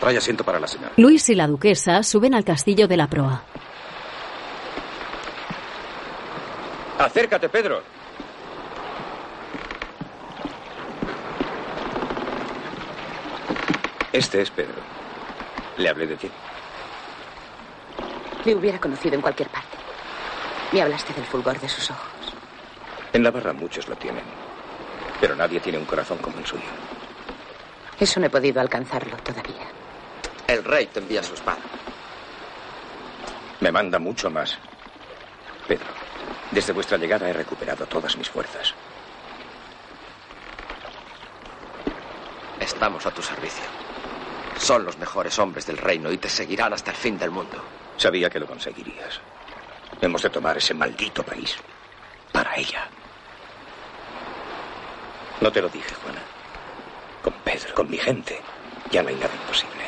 Trae asiento para la señora. Luis y la duquesa suben al castillo de la proa. Acércate, Pedro. Este es Pedro. Le hablé de ti. Le hubiera conocido en cualquier parte. Me hablaste del fulgor de sus ojos. En la barra muchos lo tienen. Pero nadie tiene un corazón como el suyo. Eso no he podido alcanzarlo todavía. El rey te envía su espada. Me manda mucho más. Pedro, desde vuestra llegada he recuperado todas mis fuerzas. Estamos a tu servicio. Son los mejores hombres del reino y te seguirán hasta el fin del mundo. Sabía que lo conseguirías. Hemos de tomar ese maldito país. Para ella. No te lo dije, Juana. Con Pedro, con mi gente, ya no hay nada imposible.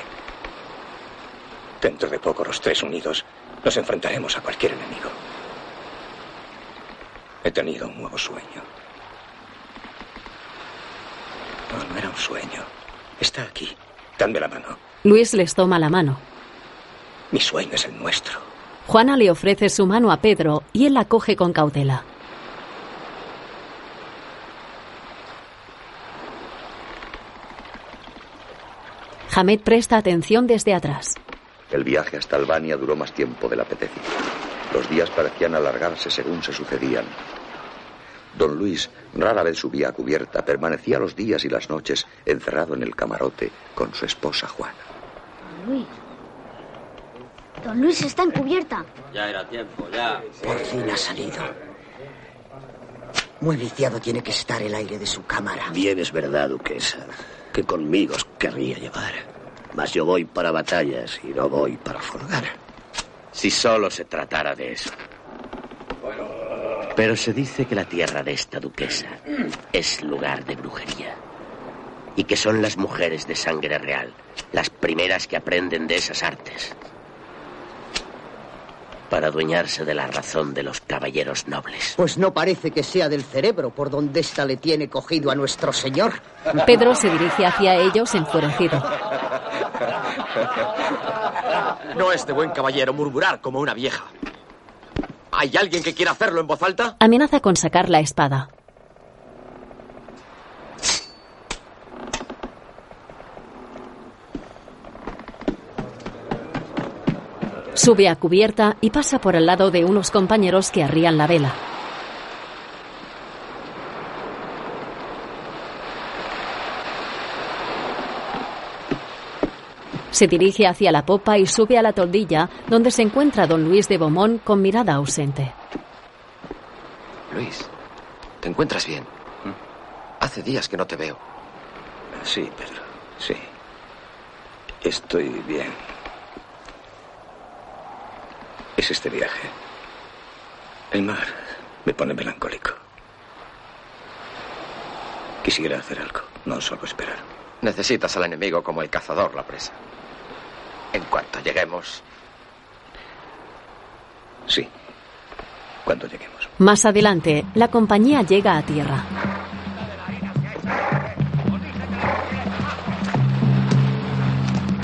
Dentro de poco, los tres unidos, nos enfrentaremos a cualquier enemigo. He tenido un nuevo sueño. No, no era un sueño. Está aquí. Dame la mano. Luis les toma la mano. Mi sueño es el nuestro. Juana le ofrece su mano a Pedro y él la coge con cautela. Hamed presta atención desde atrás. El viaje hasta Albania duró más tiempo del apetecido. Los días parecían alargarse según se sucedían. Don Luis rara vez subía a cubierta, permanecía los días y las noches encerrado en el camarote con su esposa Juana. Luis. Don Luis está en cubierta. Ya era tiempo, ya. Por fin ha salido. Muy viciado tiene que estar el aire de su cámara. Bien es verdad, duquesa, que conmigo os querría llevar. Mas yo voy para batallas y no voy para folgar. Si solo se tratara de eso. Pero se dice que la tierra de esta duquesa es lugar de brujería. Y que son las mujeres de sangre real las primeras que aprenden de esas artes. Para adueñarse de la razón de los caballeros nobles. Pues no parece que sea del cerebro por donde ésta le tiene cogido a nuestro señor. Pedro se dirige hacia ellos enfurecido. No es de buen caballero murmurar como una vieja. ¿Hay alguien que quiera hacerlo en voz alta? Amenaza con sacar la espada. Sube a cubierta y pasa por al lado de unos compañeros que arrían la vela. Se dirige hacia la popa y sube a la toldilla, donde se encuentra don Luis de Beaumont con mirada ausente. Luis, ¿te encuentras bien? Hace días que no te veo. Sí, Pedro, sí. Estoy bien. Es este viaje. El mar me pone melancólico. Quisiera hacer algo, no solo esperar. Necesitas al enemigo como el cazador la presa. En cuanto lleguemos. Sí, cuando lleguemos. Más adelante, la compañía llega a tierra.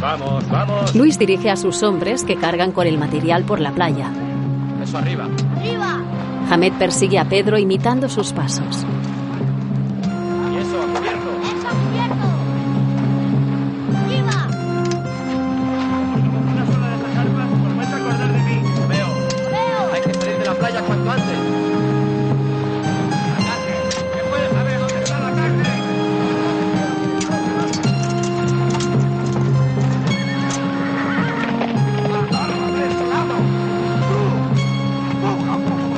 Vamos, vamos. Luis dirige a sus hombres que cargan con el material por la playa. Eso arriba. ¡Arriba! Hamed persigue a Pedro imitando sus pasos.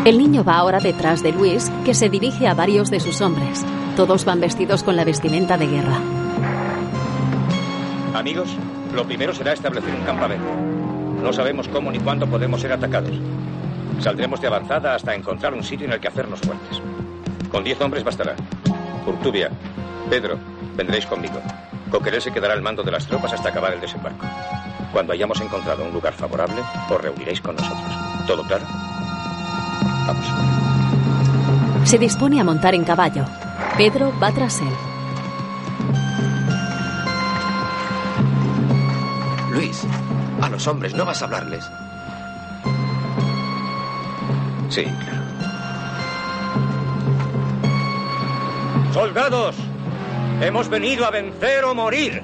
El niño va ahora detrás de Luis, que se dirige a varios de sus hombres. Todos van vestidos con la vestimenta de guerra. Amigos, lo primero será establecer un campamento. No sabemos cómo ni cuándo podemos ser atacados. Saldremos de avanzada hasta encontrar un sitio en el que hacernos fuertes. Con diez hombres bastará. Urtubia, Pedro, vendréis conmigo. Coquerel se quedará al mando de las tropas hasta acabar el desembarco. Cuando hayamos encontrado un lugar favorable, os reuniréis con nosotros. ¿Todo claro? Vamos. Se dispone a montar en caballo. Pedro va tras él. Luis, a los hombres no vas a hablarles. Sí, claro. Soldados, hemos venido a vencer o morir.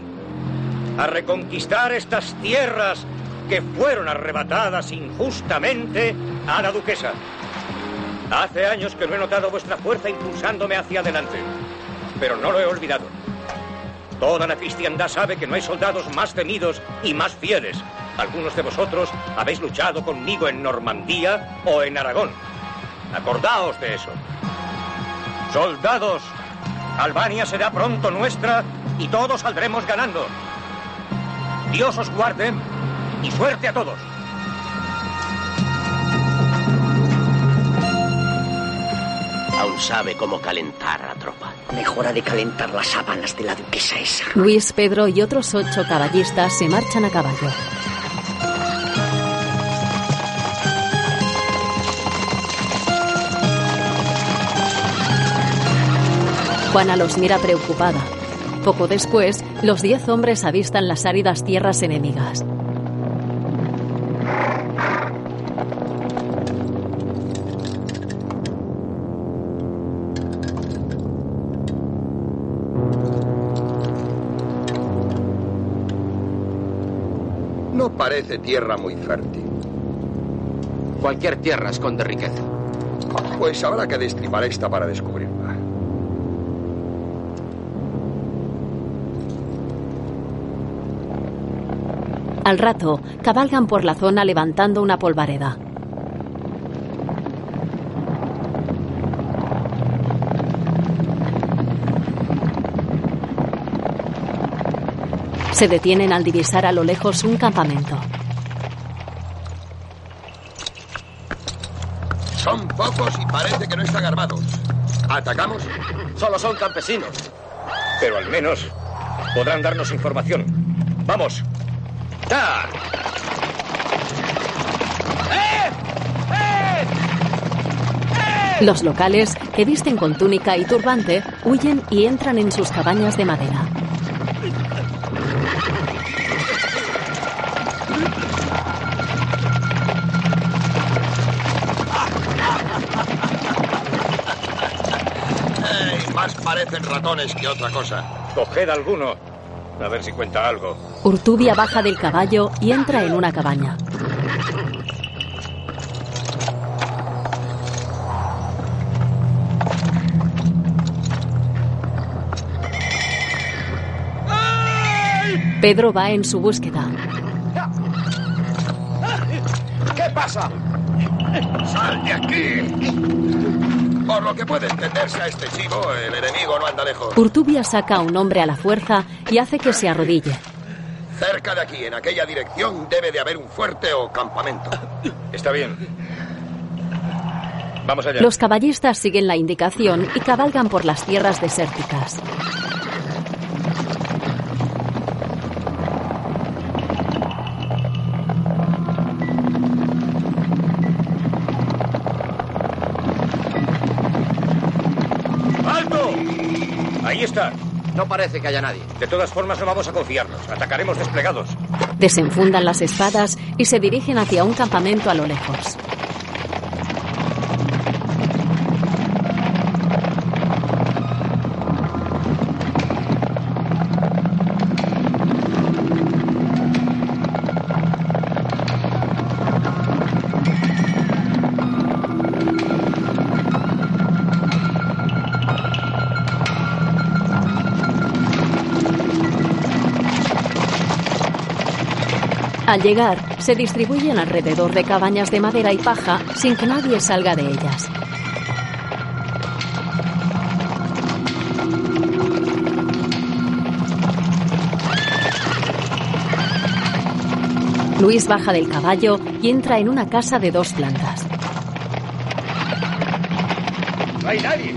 A reconquistar estas tierras que fueron arrebatadas injustamente a la duquesa. Hace años que no he notado vuestra fuerza impulsándome hacia adelante, pero no lo he olvidado. Toda la cristiandad sabe que no hay soldados más temidos y más fieles. Algunos de vosotros habéis luchado conmigo en Normandía o en Aragón. Acordaos de eso. Soldados, Albania será pronto nuestra y todos saldremos ganando. Dios os guarde y suerte a todos. Sabe cómo calentar a la tropa. Mejora de calentar las sábanas de la duquesa esa. Luis, Pedro y otros ocho caballistas se marchan a caballo. Juana los mira preocupada. Poco después, los diez hombres avistan las áridas tierras enemigas. Parece tierra muy fértil. Cualquier tierra esconde riqueza. Pues habrá que destripar esta para descubrirla. Al rato, cabalgan por la zona levantando una polvareda. Se detienen al divisar a lo lejos un campamento. Son pocos y parece que no están armados. ¿Atacamos? Solo son campesinos. Pero al menos podrán darnos información. Vamos. ¡Ya! Los locales, que visten con túnica y turbante, huyen y entran en sus cabañas de madera. Parecen ratones que otra cosa. Coged alguno. A ver si cuenta algo. Urtubia baja del caballo y entra en una cabaña. Pedro va en su búsqueda. ¿Qué pasa? ¡Sal de aquí! Por lo que puede entenderse a este chico, el enemigo no anda lejos. Urtubia saca a un hombre a la fuerza y hace que se arrodille. Cerca de aquí, en aquella dirección, debe de haber un fuerte o campamento. Está bien. Vamos allá. Los caballistas siguen la indicación y cabalgan por las tierras desérticas. No parece que haya nadie. De todas formas, no vamos a confiarnos. Atacaremos desplegados. Desenfundan las espadas y se dirigen hacia un campamento a lo lejos. Al llegar, se distribuyen alrededor de cabañas de madera y paja sin que nadie salga de ellas. Luis baja del caballo y entra en una casa de dos plantas. No hay nadie.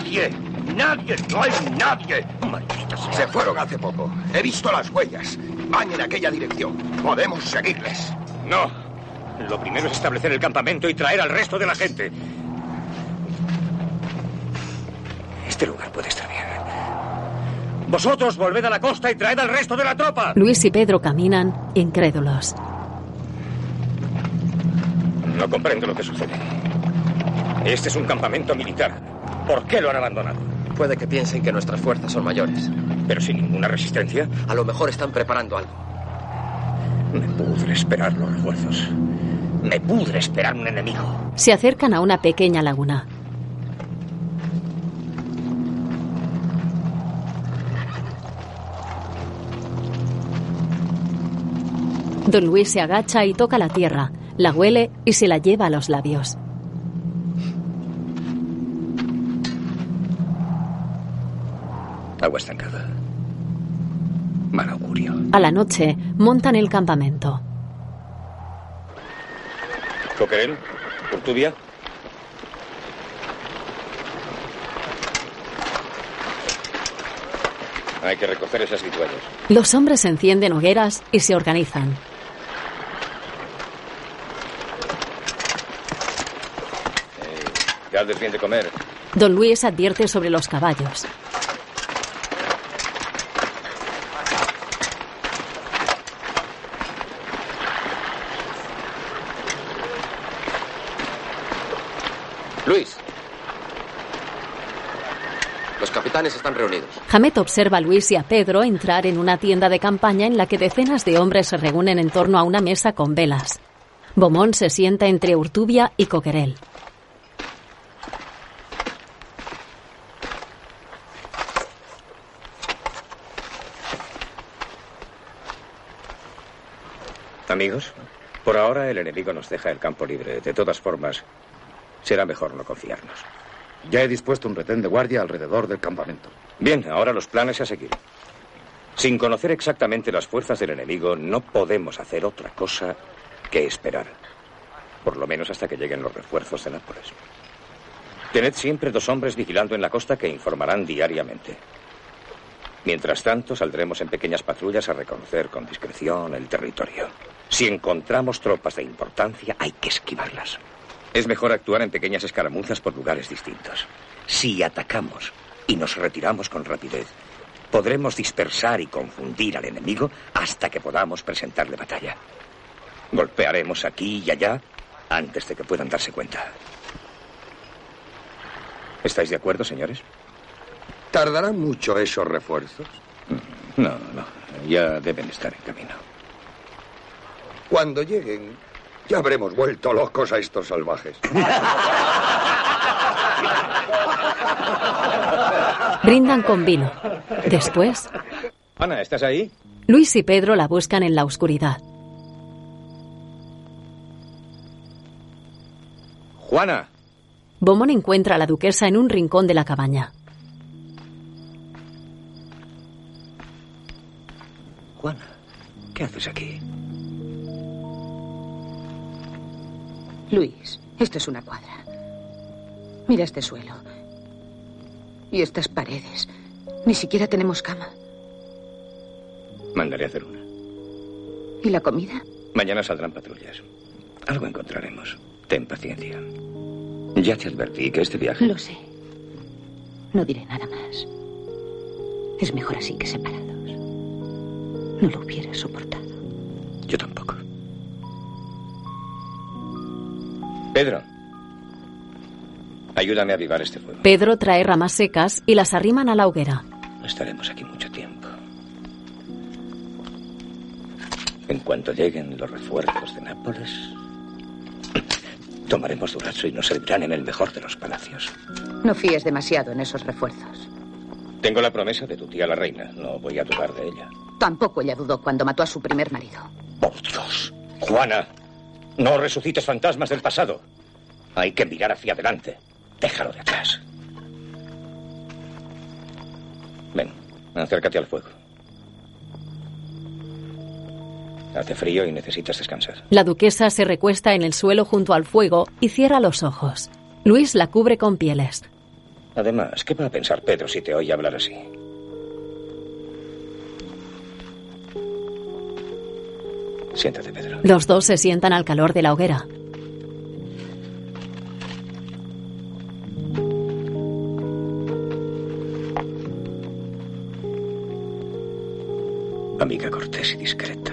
Nadie. Nadie. No hay nadie. Maldita sea. Se fueron hace poco. He visto las huellas. Van en aquella dirección. Podemos seguirles. No. Lo primero es establecer el campamento y traer al resto de la gente. Este lugar puede estar bien. Vosotros volved a la costa y traed al resto de la tropa. Luis y Pedro caminan incrédulos. No comprendo lo que sucede. Este es un campamento militar. ¿Por qué lo han abandonado? Puede que piensen que nuestras fuerzas son mayores. Pero sin ninguna resistencia. A lo mejor están preparando algo. Me pudre esperar los refuerzos. Me pudre esperar un enemigo. Se acercan a una pequeña laguna. Don Luis se agacha y toca la tierra, la huele y se la lleva a los labios. Agua estancada. Mal augurio. A la noche montan el campamento. Coquerel, Urtubia. Hay que recoger esas vituallas. Los hombres encienden hogueras y se organizan. Que Aldes bien de comer. Don Luis advierte sobre los caballos. Luis. Los capitanes están reunidos. Hamet observa a Luis y a Pedro entrar en una tienda de campaña en la que decenas de hombres se reúnen en torno a una mesa con velas. Beaumont se sienta entre Urtubia y Coquerel. Amigos, por ahora el enemigo nos deja el campo libre. De todas formas, será mejor no confiarnos. Ya he dispuesto un retén de guardia alrededor del campamento. Bien, ahora los planes a seguir. Sin conocer exactamente las fuerzas del enemigo, no podemos hacer otra cosa que esperar. Por lo menos hasta que lleguen los refuerzos de Nápoles. Tened siempre dos hombres vigilando en la costa que informarán diariamente. Mientras tanto, saldremos en pequeñas patrullas a reconocer con discreción el territorio. Si encontramos tropas de importancia, hay que esquivarlas. Es mejor actuar en pequeñas escaramuzas por lugares distintos. Si atacamos y nos retiramos con rapidez, podremos dispersar y confundir al enemigo hasta que podamos presentarle batalla. Golpearemos aquí y allá antes de que puedan darse cuenta. ¿Estáis de acuerdo, señores? ¿Tardarán mucho esos refuerzos? No, no. Ya deben estar en camino. Cuando lleguen, ya habremos vuelto locos a estos salvajes. Brindan con vino. Después, Ana, ¿estás ahí? Luis y Pedro la buscan en la oscuridad. Juana. Beaumont encuentra a la duquesa en un rincón de la cabaña. Juana, ¿qué haces aquí? Luis, esto es una cuadra. Mira este suelo. Y estas paredes. Ni siquiera tenemos cama. Mandaré a hacer una. ¿Y la comida? Mañana saldrán patrullas. Algo encontraremos. Ten paciencia. Ya te advertí que este viaje... Lo sé. No diré nada más. Es mejor así que separados. No lo hubiera soportado. Yo tampoco. Pedro. Ayúdame a avivar este fuego. Pedro trae ramas secas y las arriman a la hoguera. No estaremos aquí mucho tiempo. En cuanto lleguen los refuerzos de Nápoles, tomaremos Durazzo y nos servirán en el mejor de los palacios. No fíes demasiado en esos refuerzos. Tengo la promesa de tu tía la reina. No voy a dudar de ella. Tampoco ella dudó cuando mató a su primer marido. Por Dios. Juana, no resucites fantasmas del pasado. Hay que mirar hacia adelante. Déjalo de atrás. Ven, acércate al fuego. Hace frío y necesitas descansar. La duquesa se recuesta en el suelo junto al fuego y cierra los ojos. Luis la cubre con pieles. Además, ¿qué va a pensar Pedro si te oye hablar así? Siéntate, Pedro. Los dos se sientan al calor de la hoguera. Amiga cortés y discreta.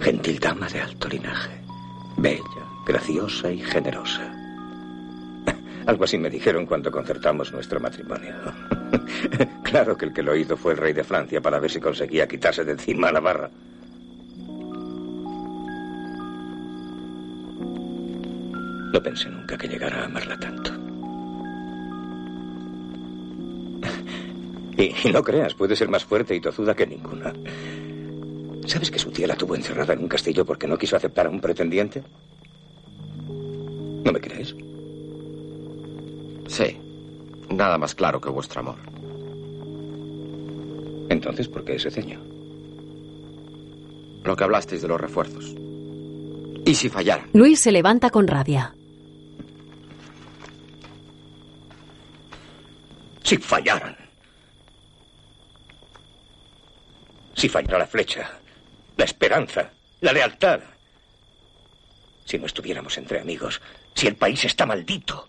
Gentil dama de alto linaje. Bella, graciosa y generosa. Algo así me dijeron cuando concertamos nuestro matrimonio. claro que el que lo hizo fue el rey de Francia para ver si conseguía quitarse de encima a Navarra. No pensé nunca que llegara a amarla tanto. Y, y, no creas, puede ser más fuerte y tozuda que ninguna. ¿Sabes que su tía la tuvo encerrada en un castillo porque no quiso aceptar a un pretendiente? ¿No me crees? Sí. Nada más claro que vuestro amor. Entonces, ¿por qué ese ceño? Lo que hablasteis de los refuerzos. ¿Y si fallaran? Luis se levanta con rabia. Si fallaran. Si fallara la flecha, la esperanza, la lealtad. Si no estuviéramos entre amigos, si el país está maldito,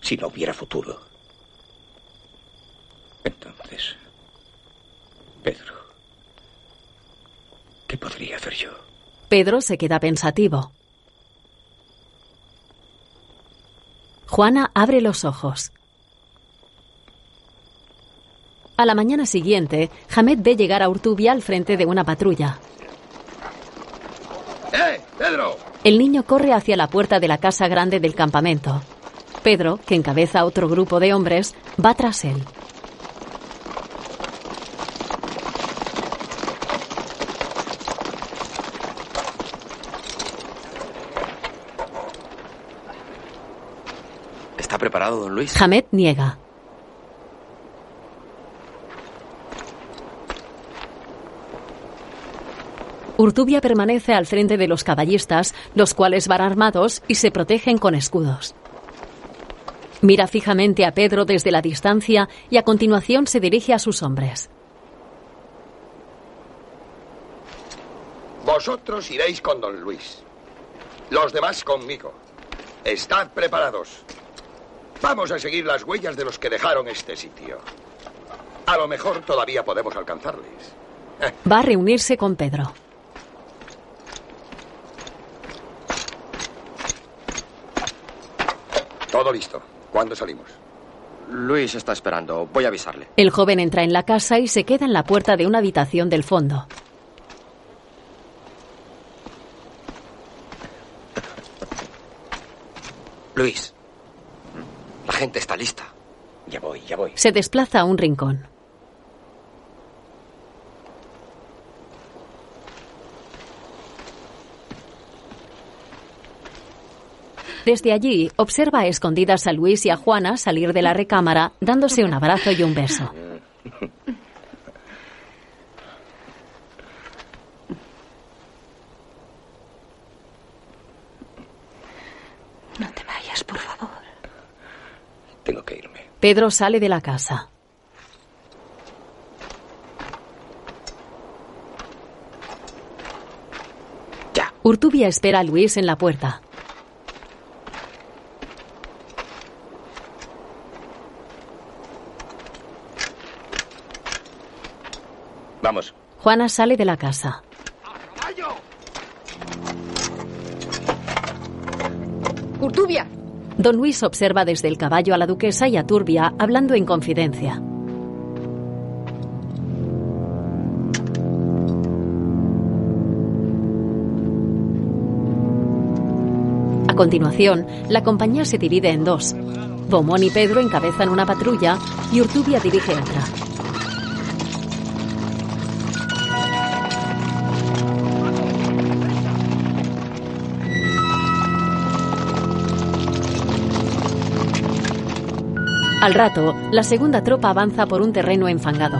si no hubiera futuro. Entonces, Pedro, ¿qué podría hacer yo? Pedro se queda pensativo. Juana abre los ojos. A la mañana siguiente, Hamed ve llegar a Urtubia al frente de una patrulla. ¡Eh, Pedro! El niño corre hacia la puerta de la casa grande del campamento. Pedro, que encabeza otro grupo de hombres, va tras él. ¿Está preparado, don Luis? Hamed niega. Urtubia permanece al frente de los caballistas, los cuales van armados y se protegen con escudos. Mira fijamente a Pedro desde la distancia y a continuación se dirige a sus hombres. Vosotros iréis con don Luis. Los demás conmigo. Estad preparados. Vamos a seguir las huellas de los que dejaron este sitio. A lo mejor todavía podemos alcanzarles. Va a reunirse con Pedro. Todo listo. ¿Cuándo salimos? Luis está esperando. Voy a avisarle. El joven entra en la casa y se queda en la puerta de una habitación del fondo. Luis, la gente está lista. Ya voy, ya voy. Se desplaza a un rincón. Desde allí, observa a escondidas a Luis y a Juana salir de la recámara, dándose un abrazo y un beso. No te vayas, por favor. Tengo que irme. Pedro sale de la casa. Ya. Urtubia espera a Luis en la puerta. Vamos. Juana sale de la casa. Urtubia. Don Luis observa desde el caballo a la duquesa y a Turbia hablando en confidencia. A continuación, la compañía se divide en dos. Beaumont y Pedro encabezan una patrulla y Urtubia dirige otra. Al rato, la segunda tropa avanza por un terreno enfangado.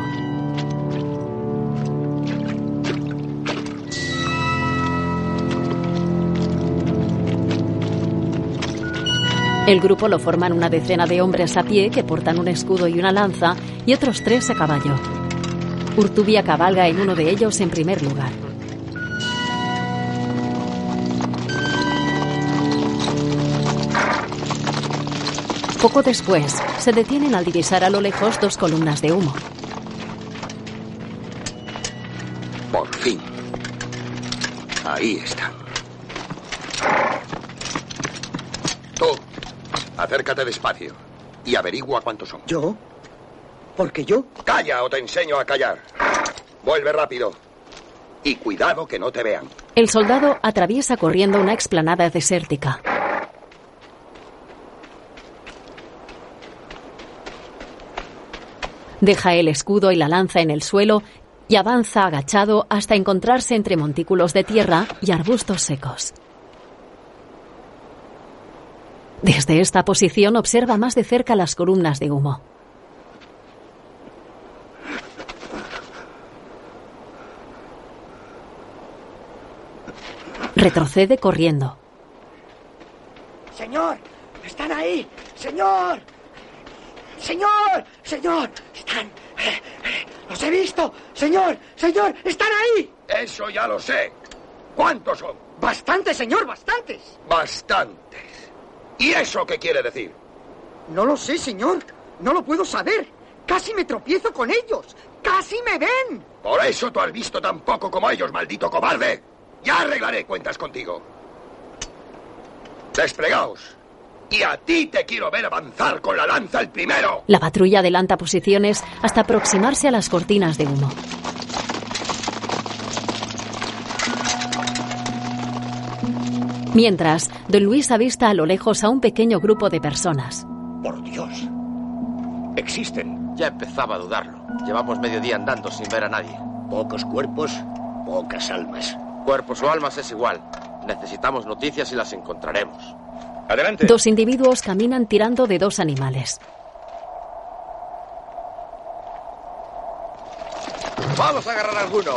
El grupo lo forman una decena de hombres a pie que portan un escudo y una lanza y otros tres a caballo. Urtubia cabalga en uno de ellos en primer lugar. Poco después, se detienen al divisar a lo lejos dos columnas de humo. Por fin. Ahí están. Tú, acércate despacio y averigua cuántos son. ¿Yo? ¿Por qué yo? Calla o te enseño a callar. Vuelve rápido. Y cuidado que no te vean. El soldado atraviesa corriendo una explanada desértica. Deja el escudo y la lanza en el suelo y avanza agachado hasta encontrarse entre montículos de tierra y arbustos secos. Desde esta posición observa más de cerca las columnas de humo. Retrocede corriendo. Señor, están ahí. Señor. Señor, señor, están. eh, eh, Los he visto. Señor, señor, están ahí. Eso ya lo sé. ¿Cuántos son? Bastante, señor, bastantes. Bastantes. ¿Y eso qué quiere decir? No lo sé, señor. No lo puedo saber. Casi me tropiezo con ellos. Casi me ven. Por eso tú has visto tan poco como ellos, maldito cobarde. Ya arreglaré cuentas contigo. Desplegaos. Y a ti te quiero ver avanzar con la lanza el primero. La patrulla adelanta posiciones hasta aproximarse a las cortinas de humo. Mientras, don Luis avista a lo lejos a un pequeño grupo de personas. Por Dios. Existen. Ya empezaba a dudarlo. Llevamos medio día andando sin ver a nadie. Pocos cuerpos, pocas almas. Cuerpos o almas es igual. Necesitamos noticias y las encontraremos. Adelante. Dos individuos caminan tirando de dos animales. ¡Vamos a agarrar alguno!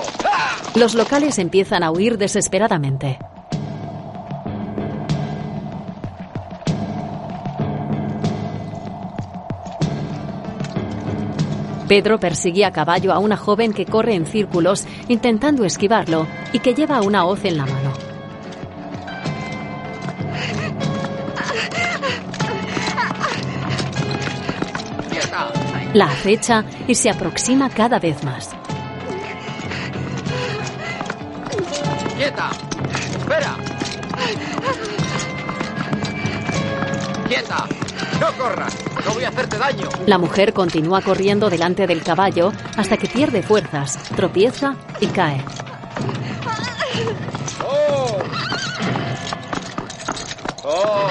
Los locales empiezan a huir desesperadamente. Pedro persigue a caballo a una joven que corre en círculos intentando esquivarlo y que lleva una hoz en la mano. La acecha y se aproxima cada vez más. ¡Quieta! ¡Espera! ¡Quieta! ¡No corras! ¡No voy a hacerte daño! La mujer continúa corriendo delante del caballo hasta que pierde fuerzas, tropieza y cae. ¡Oh! ¡Oh!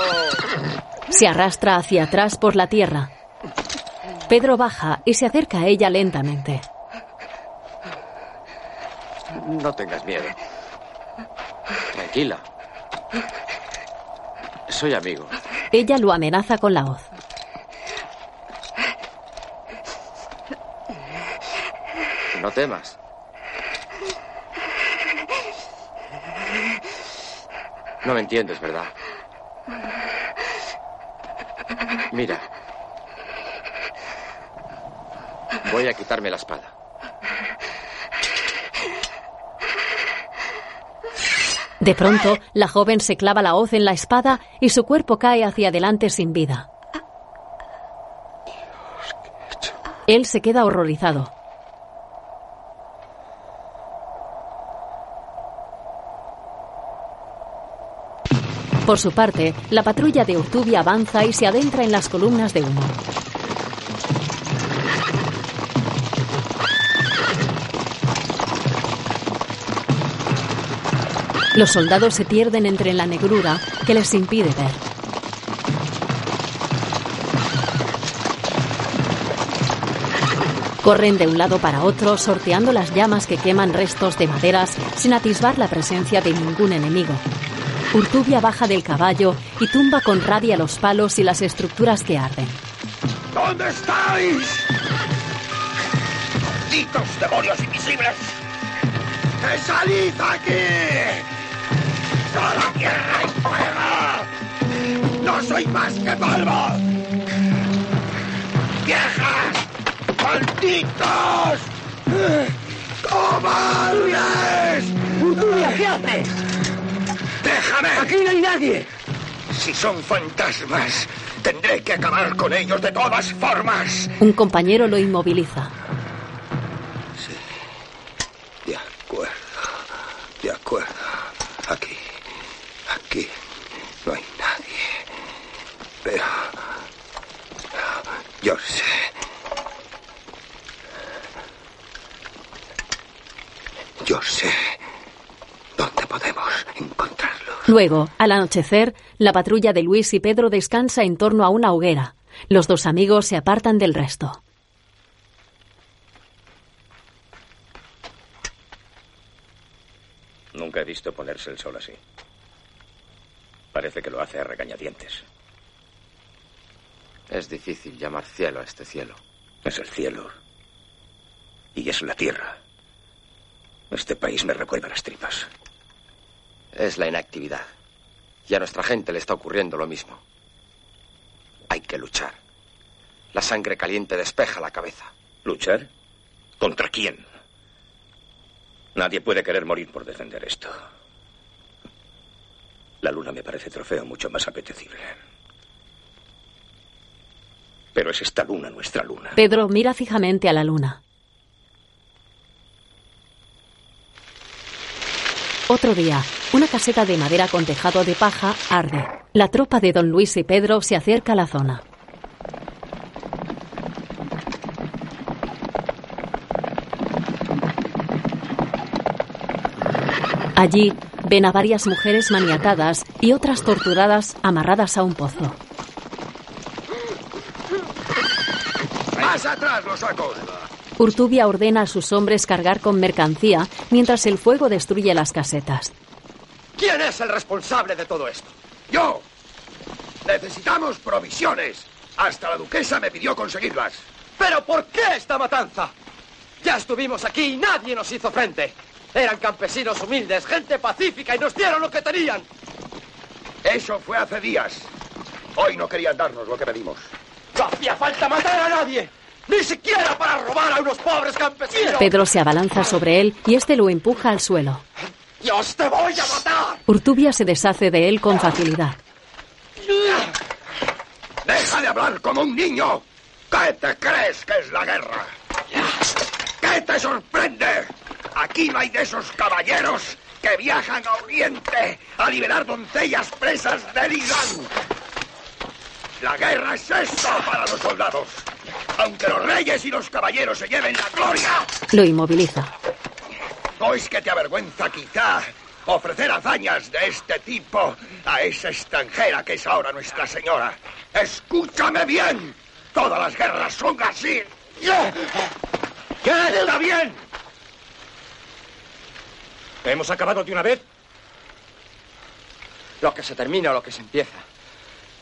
Se arrastra hacia atrás por la tierra. Pedro baja y se acerca a ella lentamente. No tengas miedo. Tranquila. Soy amigo. Ella lo amenaza con la hoz. No temas. No me entiendes, ¿verdad? Mira. Voy a quitarme la espada. De pronto, la joven se clava la hoz en la espada y su cuerpo cae hacia adelante sin vida. Él se queda horrorizado. Por su parte, la patrulla de Urtubia avanza y se adentra en las columnas de humo. Los soldados se pierden entre la negrura que les impide ver. Corren de un lado para otro, sorteando las llamas que queman restos de maderas sin atisbar la presencia de ningún enemigo. Urtubia baja del caballo y tumba con rabia los palos y las estructuras que arden. ¿Dónde estáis? ¡Malditos demonios invisibles! ¡Que salid aquí! ¡Solo tierra y fuego! ¡No soy más que polvo! ¡Viejas! ¡Malditos! ¡Cobardes! ¡Urtubia, qué haces! ¡Déjame! ¡Aquí no hay nadie! Si son fantasmas, tendré que acabar con ellos de todas formas. Un compañero lo inmoviliza. De acuerdo, de acuerdo. Aquí, aquí no hay nadie. Pero yo sé. Yo sé dónde podemos encontrarlo. Luego, al anochecer, la patrulla de Luis y Pedro descansa en torno a una hoguera. Los dos amigos se apartan del resto. Nunca he visto ponerse el sol así. Parece que lo hace a regañadientes. Es difícil llamar cielo a este cielo. Es el cielo. Y es la tierra. Este país me recuerda las tripas. Es la inactividad. Y a nuestra gente le está ocurriendo lo mismo. Hay que luchar. La sangre caliente despeja la cabeza. ¿Luchar? ¿Contra quién? Nadie puede querer morir por defender esto. La luna me parece trofeo mucho más apetecible. Pero es esta luna nuestra luna. Pedro mira fijamente a la luna. Otro día, una caseta de madera con tejado de paja arde. La tropa de don Luis y Pedro se acerca a la zona. Allí ven a varias mujeres maniatadas y otras torturadas amarradas a un pozo. ¡Más atrás los sacos! Urtubia ordena a sus hombres cargar con mercancía mientras el fuego destruye las casetas. ¿Quién es el responsable de todo esto? Yo. Necesitamos provisiones. Hasta la duquesa me pidió conseguirlas. ¿Pero por qué esta matanza? Ya estuvimos aquí y nadie nos hizo frente. Eran campesinos humildes, gente pacífica y nos dieron lo que tenían. Eso fue hace días. Hoy no querían darnos lo que pedimos. No hacía falta matar a nadie. Ni siquiera para robar a unos pobres campesinos. Pedro se abalanza sobre él y este lo empuja al suelo. ¡Dios te voy a matar! Urtubia se deshace de él con facilidad. ¡Deja de hablar como un niño! ¿Qué te crees que es la guerra? ¿Qué te sorprende? Aquí no hay de esos caballeros que viajan a Oriente a liberar doncellas presas del Islam. La guerra es esto para los soldados. Aunque los reyes y los caballeros se lleven la gloria, Lo inmoviliza. ¿no es que te avergüenza quizá ofrecer hazañas de este tipo a esa extranjera que es ahora Nuestra Señora? Escúchame bien. Todas las guerras son así. ¡Ya está bien! ¿Hemos acabado de una vez? Lo que se termina o lo que se empieza.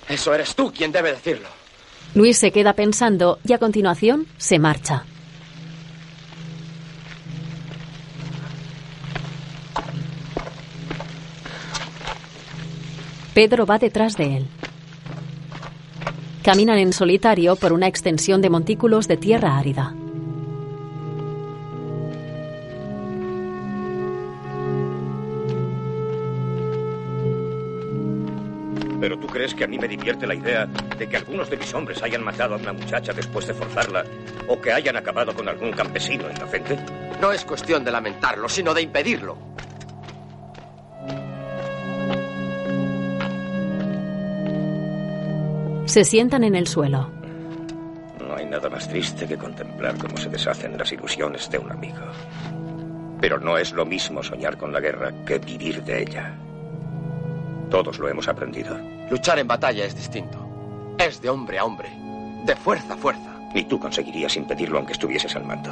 Eso eres tú quien debe decirlo. Luis se queda pensando y a continuación se marcha. Pedro va detrás de él. Caminan en solitario por una extensión de montículos de tierra árida. Crees que a mí me divierte la idea de que algunos de mis hombres hayan matado a una muchacha después de forzarla o que hayan acabado con algún campesino inocente. No es cuestión de lamentarlo, sino de impedirlo. Se sientan en el suelo. No hay nada más triste que contemplar cómo se deshacen las ilusiones de un amigo. Pero no es lo mismo soñar con la guerra que vivir de ella. Todos lo hemos aprendido. Luchar en batalla es distinto. Es de hombre a hombre, de fuerza a fuerza. Y tú conseguirías impedirlo aunque estuvieses al mando.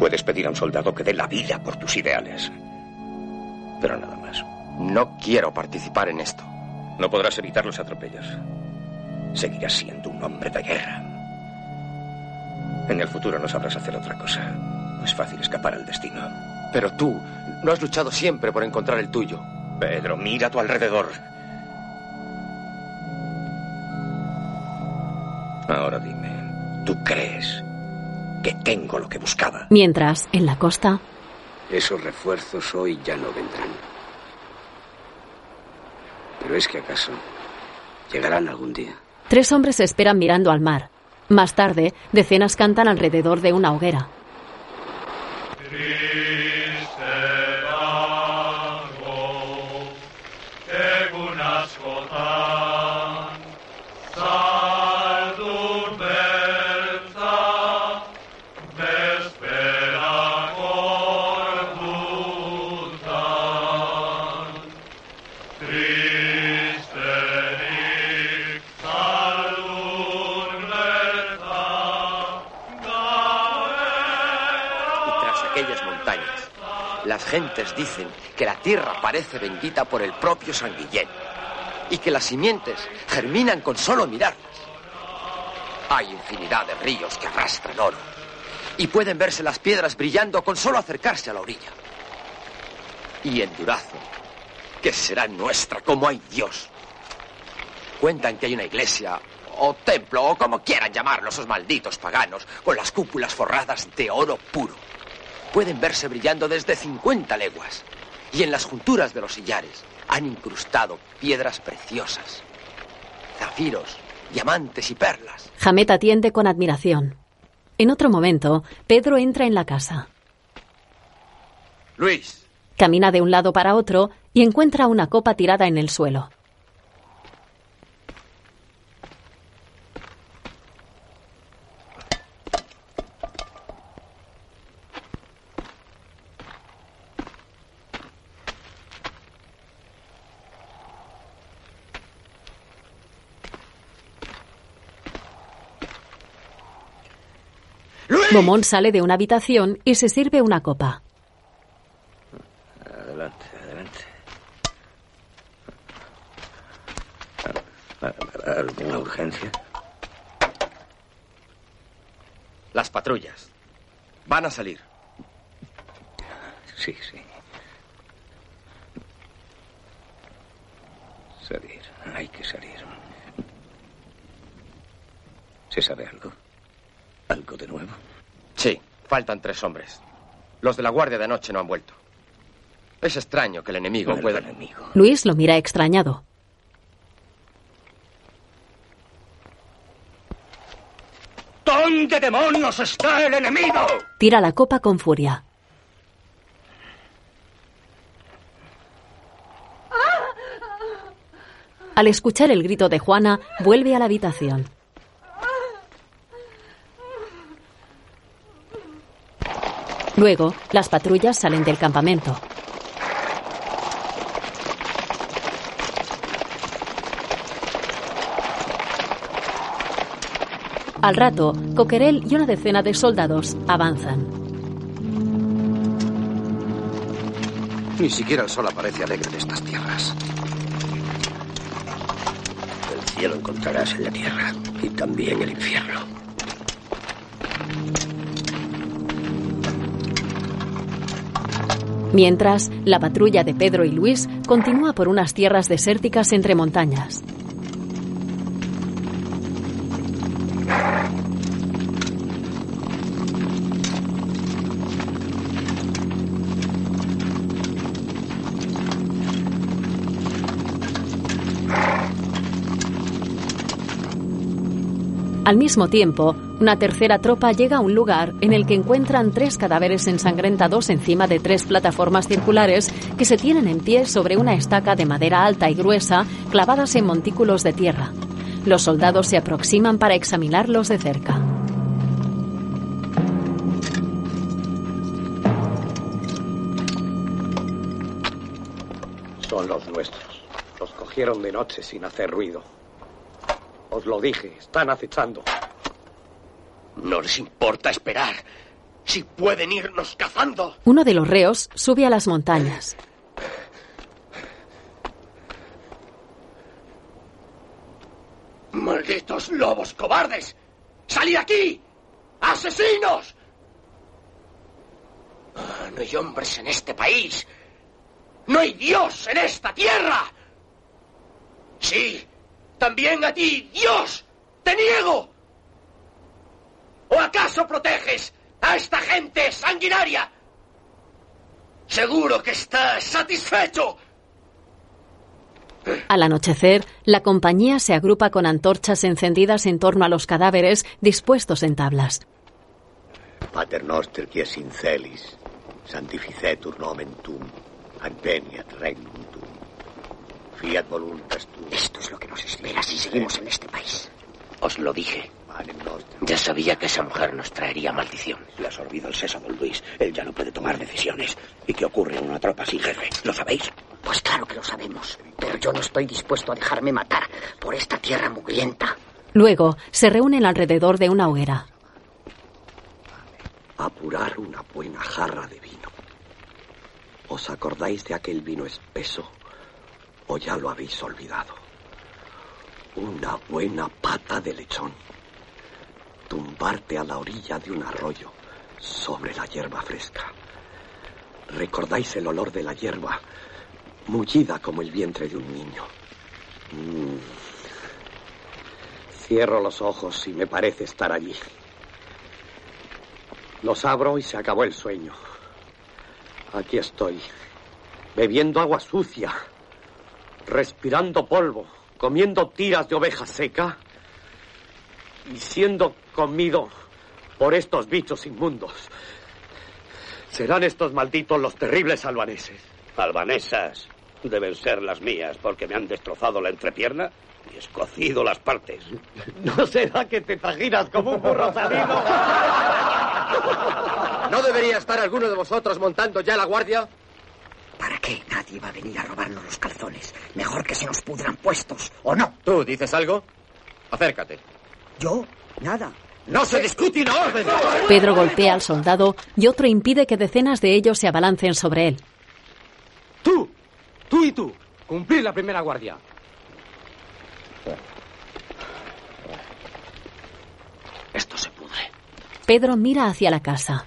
Puedes pedir a un soldado que dé la vida por tus ideales. Pero nada más. No quiero participar en esto. No podrás evitar los atropellos. Seguirás siendo un hombre de guerra. En el futuro no sabrás hacer otra cosa. No es fácil escapar al destino. Pero tú no has luchado siempre por encontrar el tuyo. Pedro, mira a tu alrededor. Ahora dime, ¿tú crees que tengo lo que buscaba? Mientras, en la costa, Esos refuerzos hoy ya no vendrán. Pero es que acaso llegarán algún día. tres hombres esperan mirando al mar. Más tarde, decenas cantan alrededor de una hoguera. Gentes dicen que la tierra parece bendita por el propio San Guillén y que las simientes germinan con solo mirarlas. Hay infinidad de ríos que arrastran oro y pueden verse las piedras brillando con solo acercarse a la orilla. Y en Durazo, que será nuestra como hay Dios. Cuentan que hay una iglesia o templo o como quieran llamarlo esos malditos paganos con las cúpulas forradas de oro puro pueden verse brillando desde 50 leguas. Y en las junturas de los sillares han incrustado piedras preciosas, zafiros, diamantes y perlas. Jamet atiende con admiración. En otro momento, Pedro entra en la casa. Luis, Camina de un lado para otro y encuentra una copa tirada en el suelo. Momón sale de una habitación y se sirve una copa. Adelante, adelante. ¿Alguna urgencia? las patrullas van a salir. Sí, sí. Salir, hay que salir. ¿Se sabe algo? ¿Algo de nuevo? Sí, faltan tres hombres. Los de la guardia de anoche no han vuelto. Es extraño que el enemigo pueda... Luis lo mira extrañado. ¿Dónde demonios está el enemigo? Tira la copa con furia. Al escuchar el grito de Juana, vuelve a la habitación. Luego, las patrullas salen del campamento. Al rato, Coquerel y una decena de soldados avanzan. Ni siquiera el sol aparece alegre de estas tierras. cielo encontrarás en la tierra y también el infierno. Mientras, la patrulla de Pedro y Luis continúa por unas tierras desérticas entre montañas. Al mismo tiempo, una tercera tropa llega a un lugar en el que encuentran tres cadáveres ensangrentados encima de tres plataformas circulares que se tienen en pie sobre una estaca de madera alta y gruesa clavadas en montículos de tierra. Los soldados se aproximan para examinarlos de cerca. Son los nuestros. Los cogieron de noche sin hacer ruido. Os lo dije, están acechando. No les importa esperar. Si pueden irnos cazando. Uno de los reos sube a las montañas. ¡Malditos lobos cobardes! ¡Salid aquí! ¡Asesinos! Ah, no hay hombres en este país. No hay Dios en esta tierra. Sí, también a ti, Dios. Te niego. ¿O acaso proteges a esta gente sanguinaria? Seguro que estás satisfecho. Al anochecer, la compañía se agrupa con antorchas encendidas en torno a los cadáveres dispuestos en tablas. Pater noster qui es in celis, sanctificetur nomen tuum, adveniat regnum tuum. Fiat voluntas tuum. Esto es lo que nos espera si seguimos en este país. Os lo dije. Ya sabía que esa mujer nos traería maldición. Le ha sorbido el seso, don Luis. Él ya no puede tomar decisiones. ¿Y qué ocurre en una tropa sin jefe? ¿Lo sabéis? Pues claro que lo sabemos. Pero yo no estoy dispuesto a dejarme matar por esta tierra mugrienta. Luego, se reúnen alrededor de una hoguera. Apurar una buena jarra de vino. ¿Os acordáis de aquel vino espeso? ¿O ya lo habéis olvidado? Una buena pata de lechón. Tumbarte a la orilla de un arroyo sobre la hierba fresca. ¿Recordáis el olor de la hierba mullida como el vientre de un niño? Mm. Cierro los ojos y me parece estar allí. Los abro y se acabó el sueño. Aquí estoy, bebiendo agua sucia, respirando polvo, comiendo tiras de oveja seca y siendo comido por estos bichos inmundos. Serán estos malditos los terribles albaneses. Albanesas deben ser las mías porque me han destrozado la entrepierna y escocido las partes. ¿No será que te trajinas como un burro salido? ¿No debería estar alguno de vosotros montando ya la guardia? ¿Para qué? Nadie va a venir a robarnos los calzones. Mejor que se nos pudran puestos, ¿o no? ¿Tú dices algo? Acércate. ¿Yo? Nada. ¡No se discute una orden! Pedro golpea al soldado y otro impide que decenas de ellos se abalancen sobre él. Tú, tú y tú, cumplir la primera guardia. Esto se pudre. Pedro mira hacia la casa.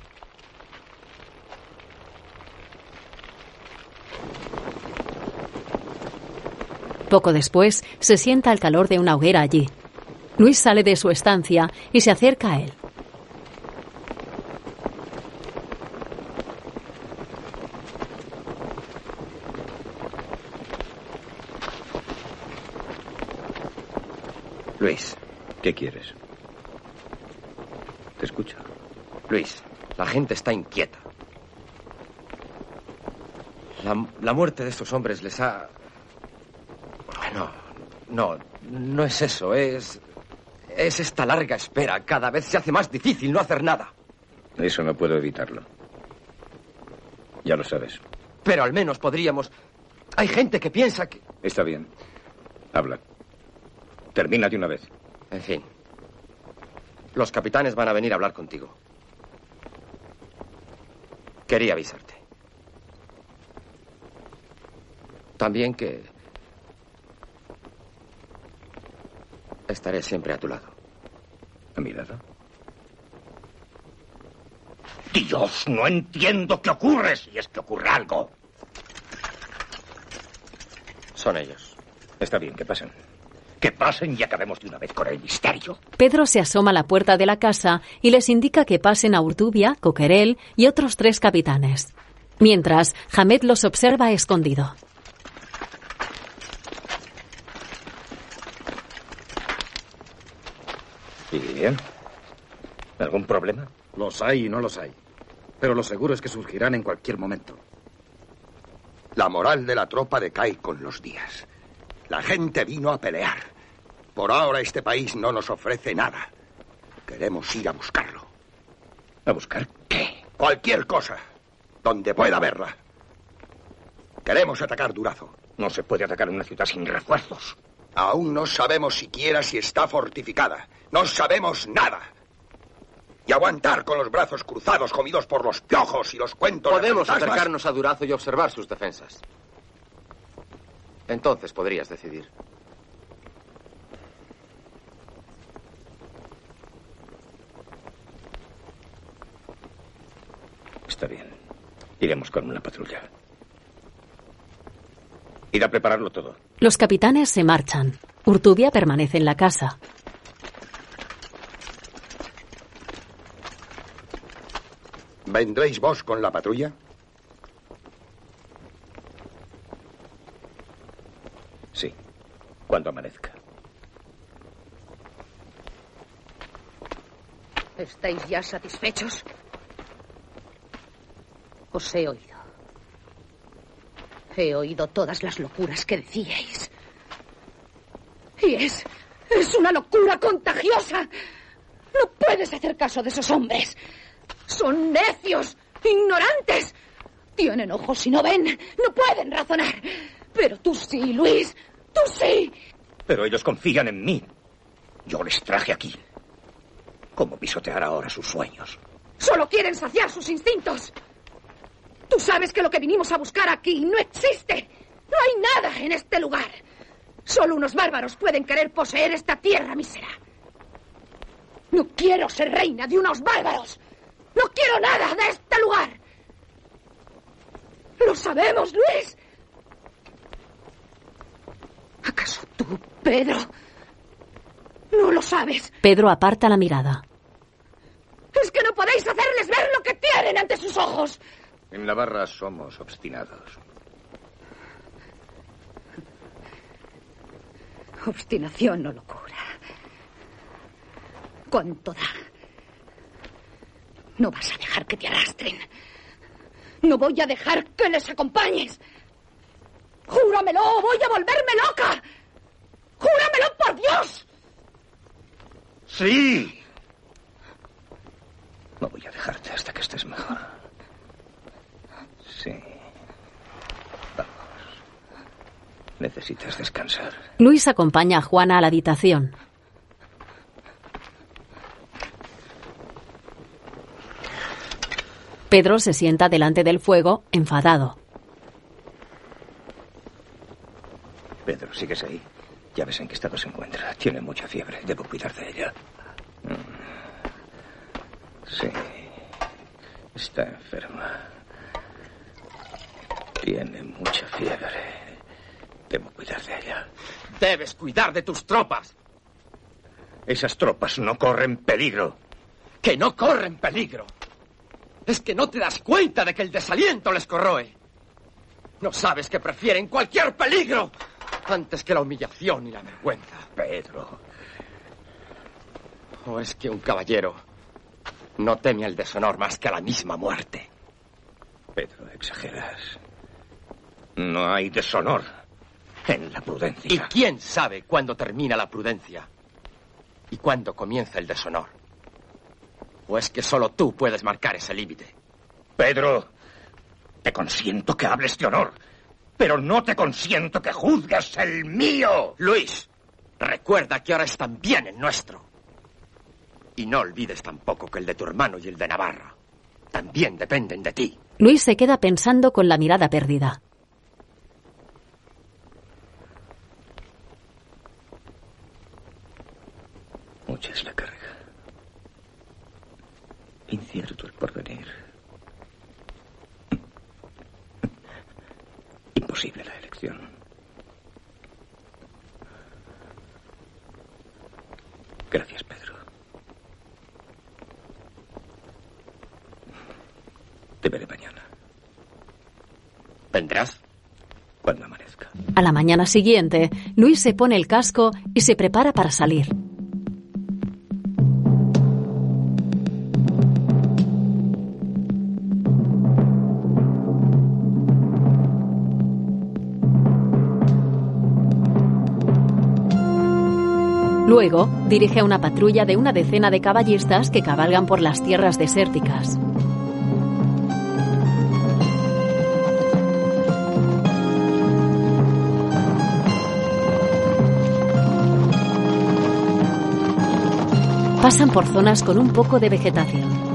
Poco después, se sienta al calor de una hoguera allí. Luis sale de su estancia y se acerca a él. Luis, ¿Qué quieres? Te escucho. Luis, la gente está inquieta. La, la muerte de estos hombres les ha... No, no, no es eso, es... Es esta larga espera. Cada vez se hace más difícil no hacer nada. Eso no puedo evitarlo. Ya lo sabes. Pero al menos podríamos... Hay gente que piensa que... Está bien. Habla. Termina de una vez. En fin. Los capitanes van a venir a hablar contigo. Quería avisarte. También que... Estaré siempre a tu lado. ¿A mi lado? Dios, no entiendo qué ocurre si es que ocurre algo. Son ellos. Está bien, que pasen. Que pasen y acabemos de una vez con el misterio. Pedro se asoma a la puerta de la casa y les indica que pasen a Urtubia, Coquerel y otros tres capitanes. Mientras, Hamed los observa escondido. Bien? ¿Algún problema? Los hay y no los hay. Pero lo seguro es que surgirán en cualquier momento. La moral de la tropa decae con los días. La gente vino a pelear. Por ahora este país no nos ofrece nada. Queremos ir a buscarlo. ¿A buscar qué? Cualquier cosa. Donde pueda verla. Queremos atacar Durazo. No se puede atacar una ciudad sin refuerzos. Aún no sabemos siquiera si está fortificada. No sabemos nada. Y aguantar con los brazos cruzados, comidos por los piojos y los cuentos. de Podemos fantasmas. acercarnos a Durazo y observar sus defensas. Entonces podrías decidir. Está bien. Iremos con una patrulla. Ir a prepararlo todo. Los capitanes se marchan. Urtubia permanece en la casa. ¿Vendréis vos con la patrulla? Sí, cuando amanezca. ¿Estáis ya satisfechos? Os he oído. He oído todas las locuras que decíais. Y es. es una locura contagiosa. No puedes hacer caso de esos hombres. Son necios, ignorantes. Tienen ojos y no ven. No pueden razonar. Pero tú sí, Luis. Tú sí. Pero ellos confían en mí. Yo les traje aquí. ¿Cómo pisotear ahora sus sueños? Solo quieren saciar sus instintos. Tú sabes que lo que vinimos a buscar aquí no existe. No hay nada en este lugar. Solo unos bárbaros pueden querer poseer esta tierra mísera. No quiero ser reina de unos bárbaros. No quiero nada de este lugar. Lo sabemos, Luis. ¿Acaso tú, Pedro? No lo sabes. Pedro aparta la mirada. Es que no podéis hacerles ver lo que tienen ante sus ojos. En Navarra somos obstinados. Obstinación o locura. ¿Cuánto da? No vas a dejar que te arrastren. No voy a dejar que les acompañes. Júramelo, o voy a volverme loca. Júramelo por Dios. Sí. No voy a dejarte hasta que estés mejor. Sí. Vamos. Necesitas descansar. Luis acompaña a Juana a la habitación. Pedro se sienta delante del fuego, enfadado. Pedro, ¿sigues ahí? Ya ves en qué estado se encuentra. Tiene mucha fiebre. Debo cuidar de ella. Mm. Sí. Está enferma. Tiene mucha fiebre. Debo cuidar de ella. Debes cuidar de tus tropas. Esas tropas no corren peligro. Que no corren peligro. Es que no te das cuenta de que el desaliento les corroe. No sabes que prefieren cualquier peligro antes que la humillación y la vergüenza. Pedro. ¿O es que un caballero no teme al deshonor más que a la misma muerte? Pedro, exageras. No hay deshonor en la prudencia. ¿Y quién sabe cuándo termina la prudencia? ¿Y cuándo comienza el deshonor? ¿O es que solo tú puedes marcar ese límite? Pedro, te consiento que hables de honor, pero no te consiento que juzgues el mío. Luis, recuerda que ahora es también el nuestro. Y no olvides tampoco que el de tu hermano y el de Navarra también dependen de ti. Luis se queda pensando con la mirada perdida. Mucha es la carga. Incierto el porvenir. Imposible la elección. Gracias, Pedro. Te veré mañana. ¿Vendrás? Cuando amanezca. A la mañana siguiente, Luis se pone el casco y se prepara para salir. Luego, dirige a una patrulla de una decena de caballistas que cabalgan por las tierras desérticas. Pasan por zonas con un poco de vegetación.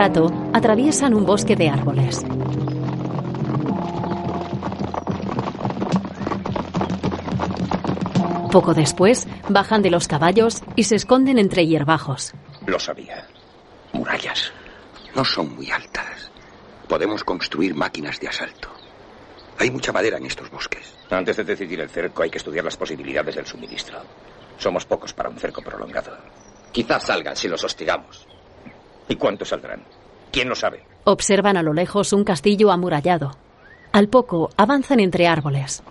Rato, atraviesan un bosque de árboles. Poco después, bajan de los caballos y se esconden entre hierbajos. Lo sabía. Murallas. No son muy altas. Podemos construir máquinas de asalto. Hay mucha madera en estos bosques. Antes de decidir el cerco hay que estudiar las posibilidades del suministro. Somos pocos para un cerco prolongado. Quizás salgan si los hostigamos. ¿Y cuántos saldrán? ¿Quién lo sabe? Observan a lo lejos un castillo amurallado. Al poco, avanzan entre árboles.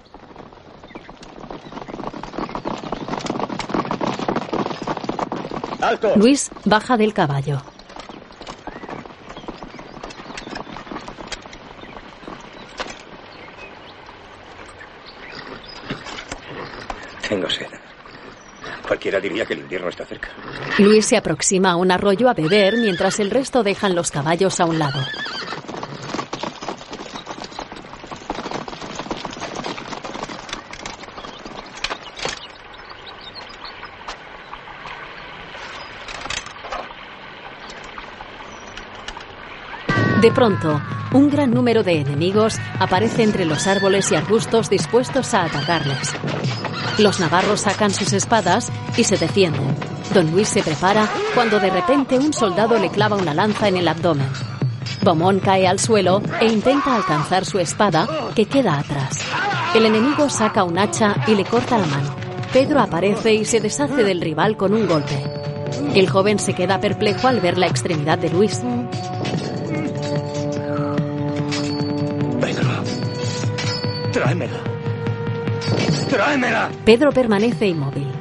¡Alto! Luis baja del caballo. Tengo sed. Cualquiera diría que el invierno está cerca. Luis se aproxima a un arroyo a beber mientras el resto dejan los caballos a un lado. De pronto, un gran número de enemigos aparece entre los árboles y arbustos dispuestos a atacarles. Los navarros sacan sus espadas y se defienden. Don Luis se prepara cuando de repente un soldado le clava una lanza en el abdomen. Beaumont cae al suelo e intenta alcanzar su espada, que queda atrás. El enemigo saca un hacha y le corta la mano. Pedro aparece y se deshace del rival con un golpe. El joven se queda perplejo al ver la extremidad de Luis. Pedro. Tráemela. Tráemela. Pedro permanece inmóvil.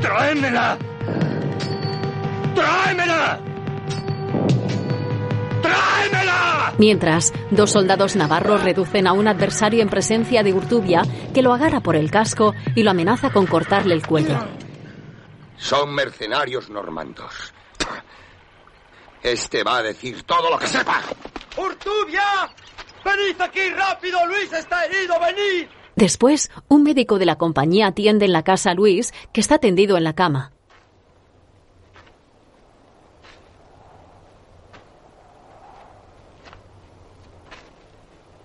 Tráemela. Tráemela. ¡Tráemela! Mientras, dos soldados navarros reducen a un adversario en presencia de Urtubia, que lo agarra por el casco y lo amenaza con cortarle el cuello. Son mercenarios normandos. Este va a decir todo lo que sepa. ¡Urtubia! ¡Venid aquí rápido! ¡Luis está herido! ¡Venid! Después, un médico de la compañía atiende en la casa a Luis, que está tendido en la cama.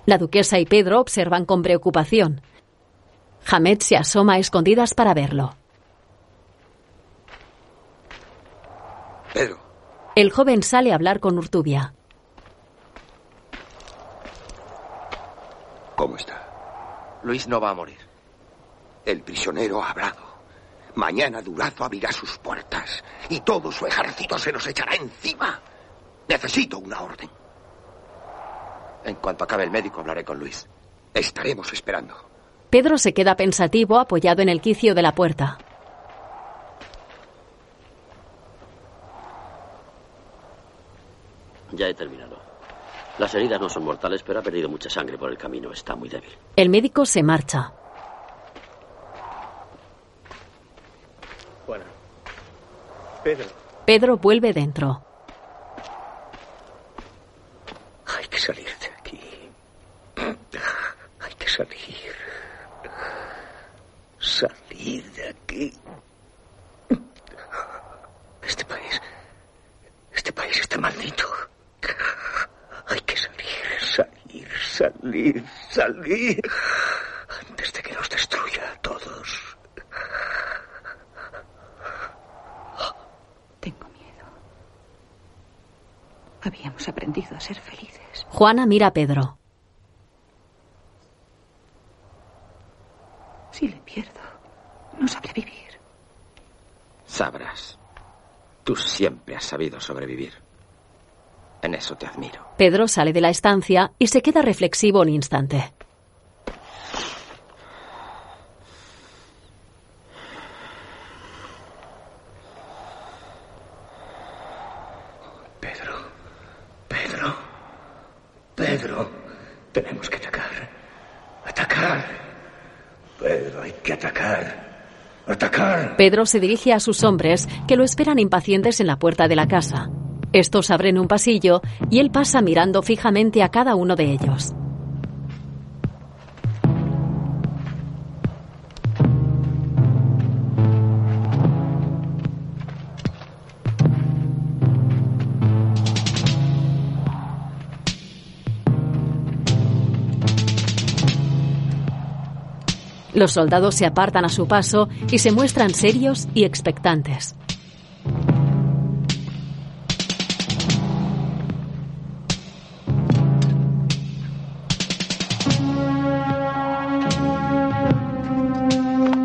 La duquesa y Pedro observan con preocupación. Hamed se asoma a escondidas para verlo. Pedro, El joven sale a hablar con Urtubia. ¿Cómo está? Luis no va a morir. El prisionero ha hablado. Mañana Durazo abrirá sus puertas y todo su ejército se nos echará encima. Necesito una orden. En cuanto acabe el médico hablaré con Luis. Estaremos esperando. Pedro se queda pensativo apoyado en el quicio de la puerta. Ya he terminado. Las heridas no son mortales, pero ha perdido mucha sangre por el camino. Está muy débil. El médico se marcha. Bueno. Pedro. Pedro vuelve dentro. Hay que salir de aquí. Hay que salir. Salir de aquí. Este país. Este país está maldito. Salid, salid. Antes de que nos destruya a todos. Tengo miedo. Habíamos aprendido a ser felices. Juana mira a Pedro. Si le pierdo, no sabré vivir. Sabrás. Tú siempre has sabido sobrevivir. En eso te admiro. Pedro sale de la estancia y se queda reflexivo un instante. Pedro. Pedro. Pedro. Tenemos que atacar. Atacar. Pedro, hay que atacar. Atacar. Pedro se dirige a sus hombres, que lo esperan impacientes en la puerta de la casa. Estos abren un pasillo y él pasa mirando fijamente a cada uno de ellos. Los soldados se apartan a su paso y se muestran serios y expectantes.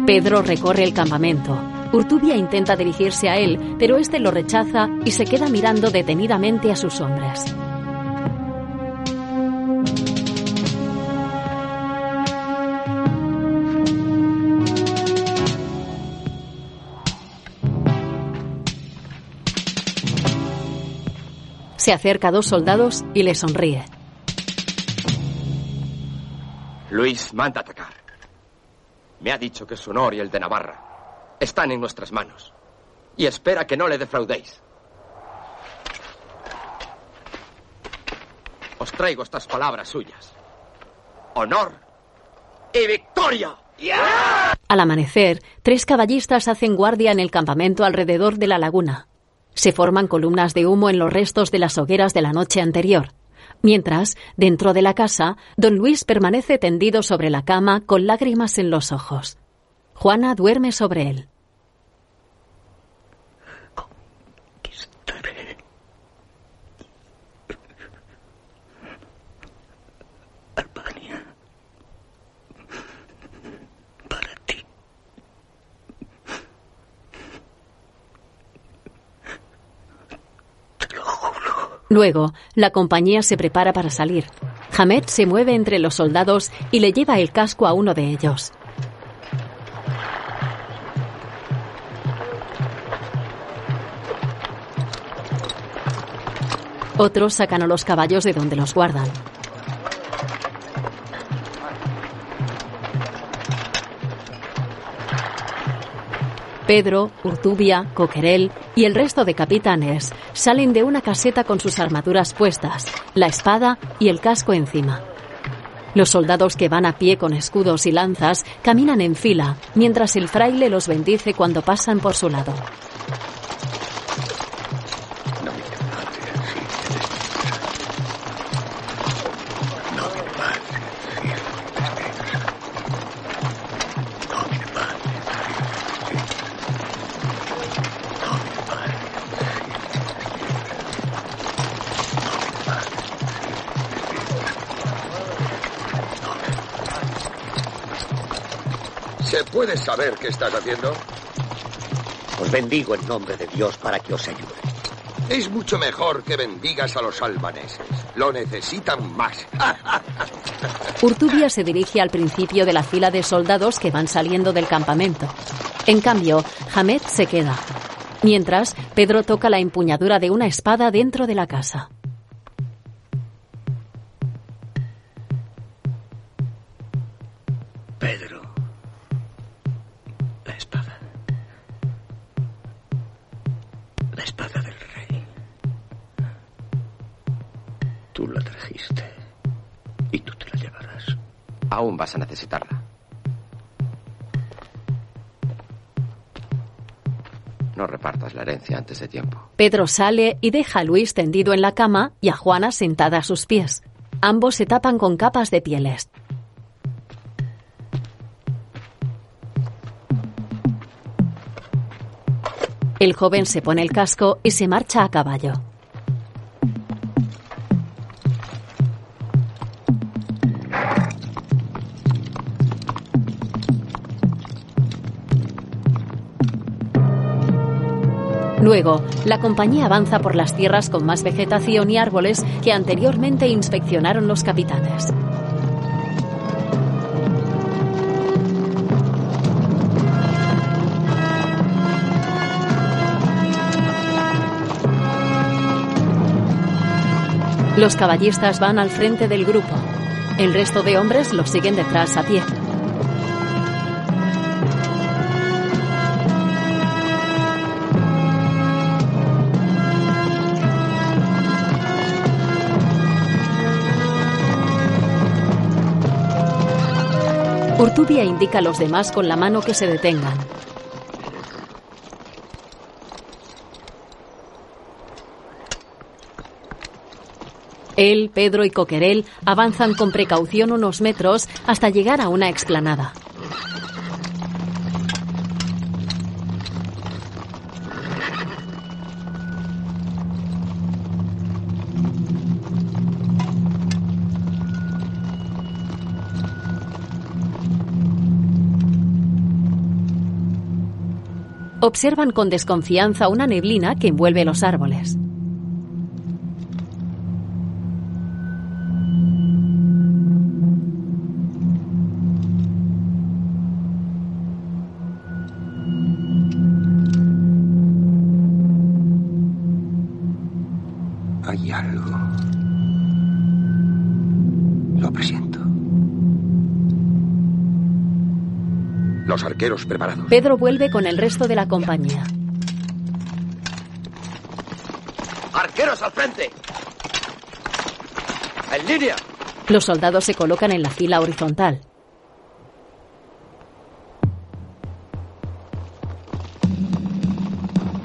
Pedro recorre el campamento. Urtubia intenta dirigirse a él, pero este lo rechaza y se queda mirando detenidamente a sus hombres. Se acerca a dos soldados y le sonríe. Luis manda atacar. Me ha dicho que su honor y el de Navarra están en nuestras manos. Y espera que no le defraudéis. Os traigo estas palabras suyas. Honor y victoria. Al amanecer, tres caballistas hacen guardia en el campamento alrededor de la laguna. Se forman columnas de humo en los restos de las hogueras de la noche anterior. Mientras, dentro de la casa, don Luis permanece tendido sobre la cama con lágrimas en los ojos. Juana duerme sobre él. Luego, la compañía se prepara para salir. Hamed se mueve entre los soldados y le lleva el casco a uno de ellos. Otros sacan a los caballos de donde los guardan. Pedro, Urtubia, Coquerel y el resto de capitanes salen de una caseta con sus armaduras puestas, la espada y el casco encima. Los soldados que van a pie con escudos y lanzas caminan en fila, mientras el fraile los bendice cuando pasan por su lado. Qué estás haciendo? Os bendigo en nombre de Dios para que os ayude. Es mucho mejor que bendigas a los albaneses. Lo necesitan más. Urtubia se dirige al principio de la fila de soldados que van saliendo del campamento. En cambio, Hamed se queda. Mientras, Pedro toca la empuñadura de una espada dentro de la casa. Pedro. Aún vas a necesitarla. No repartas la herencia antes de tiempo. Pedro sale y deja a Luis tendido en la cama y a Juana sentada a sus pies. Ambos se tapan con capas de pieles. El joven se pone el casco y se marcha a caballo. Luego, la compañía avanza por las tierras con más vegetación y árboles que anteriormente inspeccionaron los capitanes. Los caballistas van al frente del grupo. El resto de hombres los siguen detrás a pie. Urtubia indica a los demás con la mano que se detengan. Él, Pedro y Coquerel avanzan con precaución unos metros hasta llegar a una explanada. Observan con desconfianza una neblina que envuelve los árboles. Arqueros preparados. Pedro vuelve con el resto de la compañía. ¡Arqueros al frente! ¡En línea! Los soldados se colocan en la fila horizontal.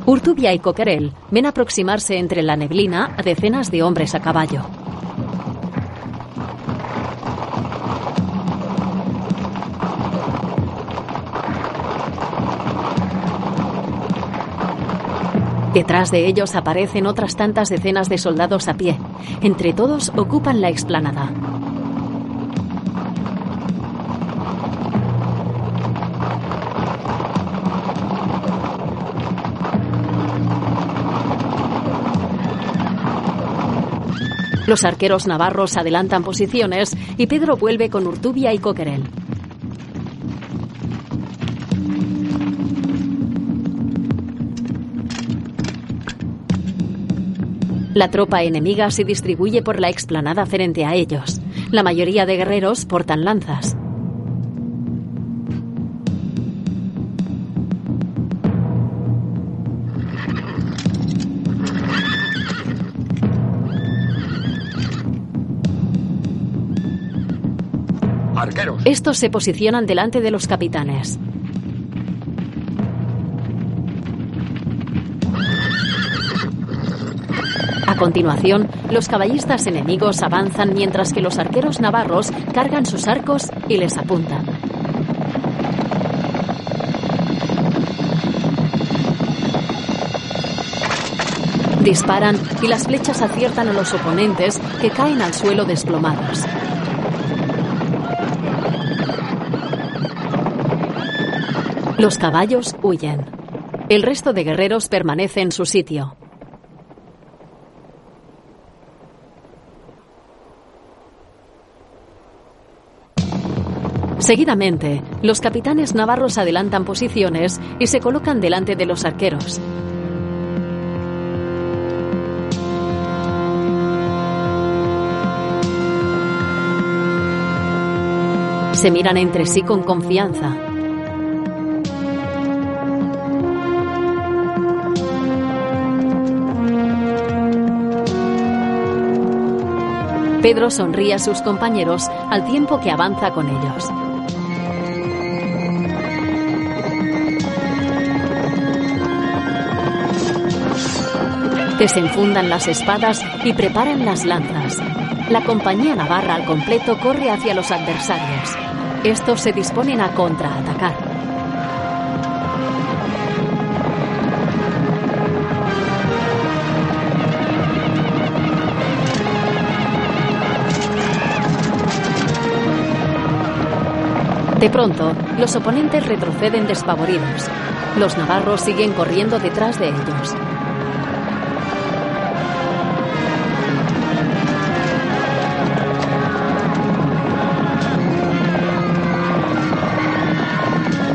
Urtubia y Coquerel ven aproximarse entre la neblina a decenas de hombres a caballo. Detrás de ellos aparecen otras tantas decenas de soldados a pie. Entre todos ocupan la explanada. Los arqueros navarros adelantan posiciones y Pedro vuelve con Urtubia y Coquerel. La tropa enemiga se distribuye por la explanada frente a ellos. La mayoría de guerreros portan lanzas. Arqueros. Estos se posicionan delante de los capitanes. Continuación, los caballistas enemigos avanzan mientras que los arqueros navarros cargan sus arcos y les apuntan. Disparan y las flechas aciertan a los oponentes que caen al suelo desplomados. Los caballos huyen. El resto de guerreros permanece en su sitio. Seguidamente, los capitanes navarros adelantan posiciones y se colocan delante de los arqueros. Se miran entre sí con confianza. Pedro sonríe a sus compañeros al tiempo que avanza con ellos. Desenfundan las espadas y preparan las lanzas. La compañía navarra al completo corre hacia los adversarios. Estos se disponen a contraatacar. De pronto, los oponentes retroceden despavoridos. Los navarros siguen corriendo detrás de ellos.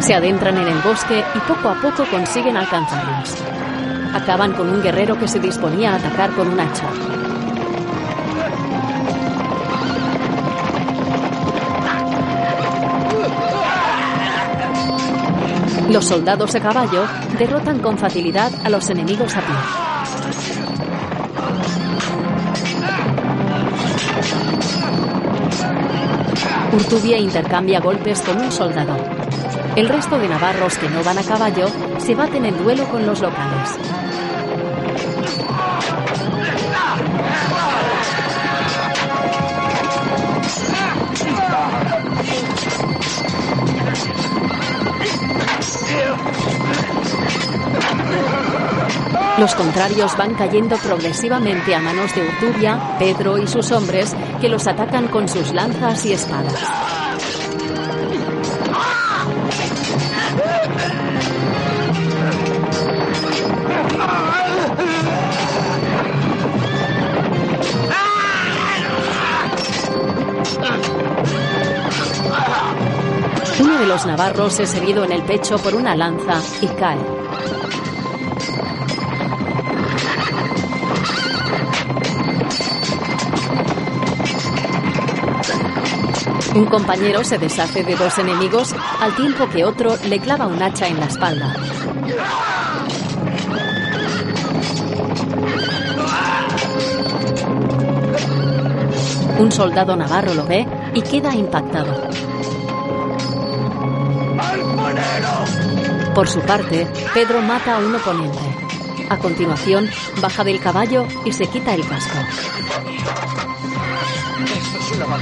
Se adentran en el bosque y poco a poco consiguen alcanzarlos. Acaban con un guerrero que se disponía a atacar con un hacha. Los soldados a caballo derrotan con facilidad a los enemigos a pie. Urtubia intercambia golpes con un soldado. El resto de navarros que no van a caballo se baten en duelo con los locales. Los contrarios van cayendo progresivamente a manos de Urtubia, Pedro y sus hombres, que los atacan con sus lanzas y espadas. Navarros es herido en el pecho por una lanza y cae. Un compañero se deshace de dos enemigos al tiempo que otro le clava un hacha en la espalda. Un soldado navarro lo ve y queda impactado. Por su parte, Pedro mata a un oponente. A continuación, baja del caballo y se quita el casco.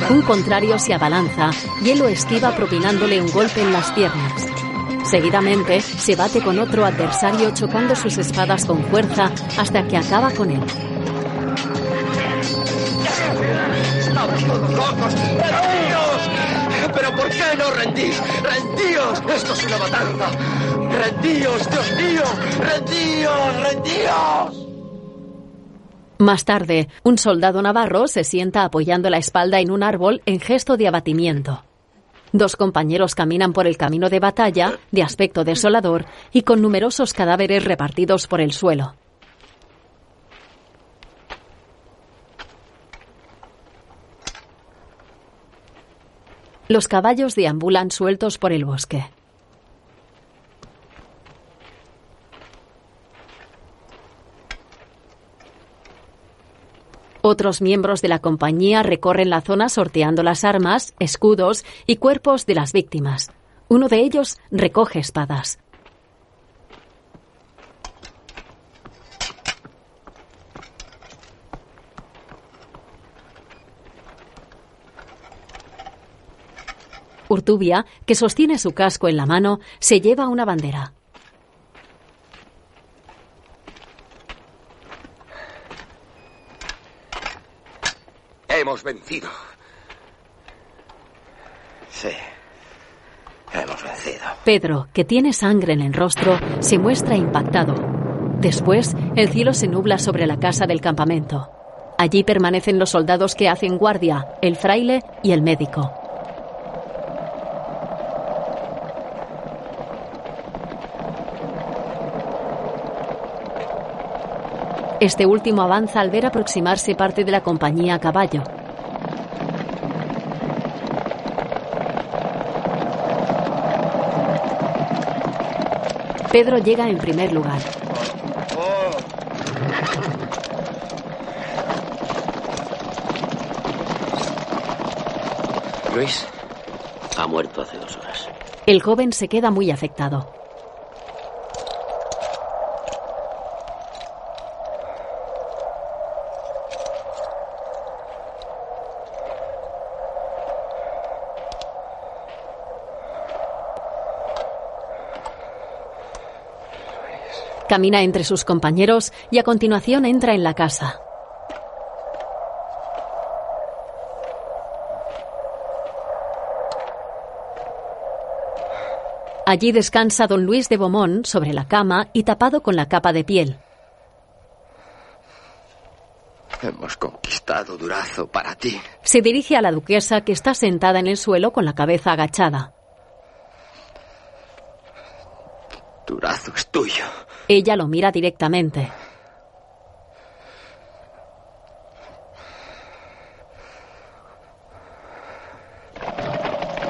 Un contrario se abalanza y él lo esquiva propinándole un golpe en las piernas. Seguidamente, se bate con otro adversario chocando sus espadas con fuerza hasta que acaba con él. ¡Rendíos! ¿Pero por qué no rendís? ¡Rendíos! ¡Esto es una matanza! ¡Rendíos, Dios mío! ¡Rendíos, rendíos! Más tarde, un soldado navarro se sienta apoyando la espalda en un árbol en gesto de abatimiento. Dos compañeros caminan por el camino de batalla, de aspecto desolador y con numerosos cadáveres repartidos por el suelo. Los caballos deambulan sueltos por el bosque. Otros miembros de la compañía recorren la zona sorteando las armas, escudos y cuerpos de las víctimas. Uno de ellos recoge espadas. Urtubia, que sostiene su casco en la mano, se lleva una bandera. Hemos vencido. Sí. Hemos vencido. Pedro, que tiene sangre en el rostro, se muestra impactado. Después, el cielo se nubla sobre la casa del campamento. Allí permanecen los soldados que hacen guardia, el fraile y el médico. Este último avanza al ver aproximarse parte de la compañía a caballo. Pedro llega en primer lugar. Luis ha muerto hace dos horas. El joven se queda muy afectado. Camina entre sus compañeros y a continuación entra en la casa. Allí descansa don Luis de Beaumont sobre la cama y tapado con la capa de piel. Hemos conquistado Durazo para ti. Se dirige a la duquesa que está sentada en el suelo con la cabeza agachada. Durazo es tuyo. Ella lo mira directamente.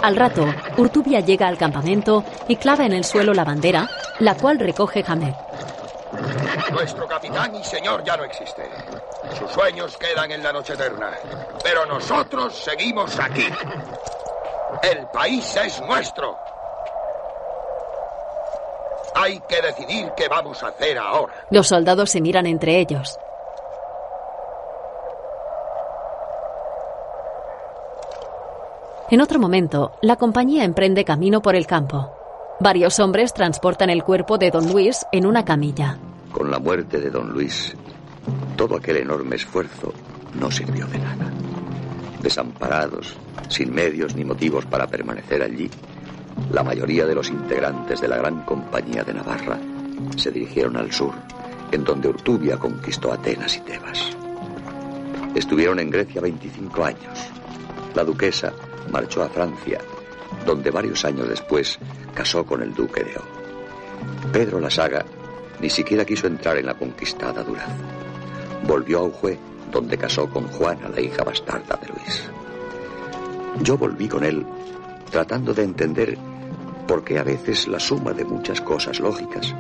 Al rato, Urtubia llega al campamento y clava en el suelo la bandera, la cual recoge Hamed. Nuestro capitán y señor ya no existe. Sus sueños quedan en la noche eterna. Pero nosotros seguimos aquí. El país es nuestro. Hay que decidir qué vamos a hacer ahora. Los soldados se miran entre ellos. En otro momento, la compañía emprende camino por el campo. Varios hombres transportan el cuerpo de don Luis en una camilla. Con la muerte de don Luis, todo aquel enorme esfuerzo no sirvió de nada. Desamparados, sin medios ni motivos para permanecer allí, la mayoría de los integrantes de la gran compañía de Navarra se dirigieron al sur, en donde Urtubia conquistó Atenas y Tebas. Estuvieron en Grecia 25 años. La duquesa marchó a Francia, donde varios años después casó con el duque de O. Pedro la Saga ni siquiera quiso entrar en la conquistada Duraz. Volvió a Ujue, donde casó con Juana, la hija bastarda de Luis. Yo volví con él tratando de entender por qué a veces la suma de muchas cosas lógicas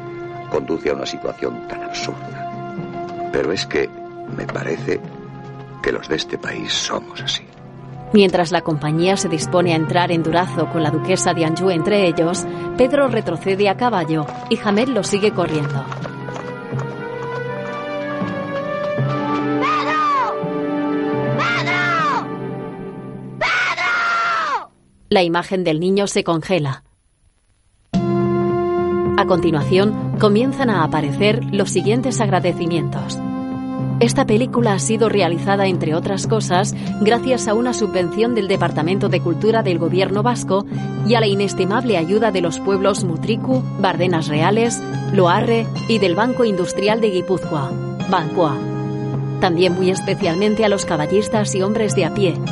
conduce a una situación tan absurda. Pero es que me parece que los de este país somos así. Mientras la compañía se dispone a entrar en Durazo con la duquesa de Anjou entre ellos, Pedro retrocede a caballo y Hamed lo sigue corriendo. La imagen del niño se congela. A continuación, comienzan a aparecer los siguientes agradecimientos. Esta película ha sido realizada, entre otras cosas, gracias a una subvención del Departamento de Cultura del Gobierno vasco y a la inestimable ayuda de los pueblos Mutriku, Bardenas Reales, Loarre y del Banco Industrial de Guipúzcoa, Bancoa. También muy especialmente a los caballistas y hombres de a pie,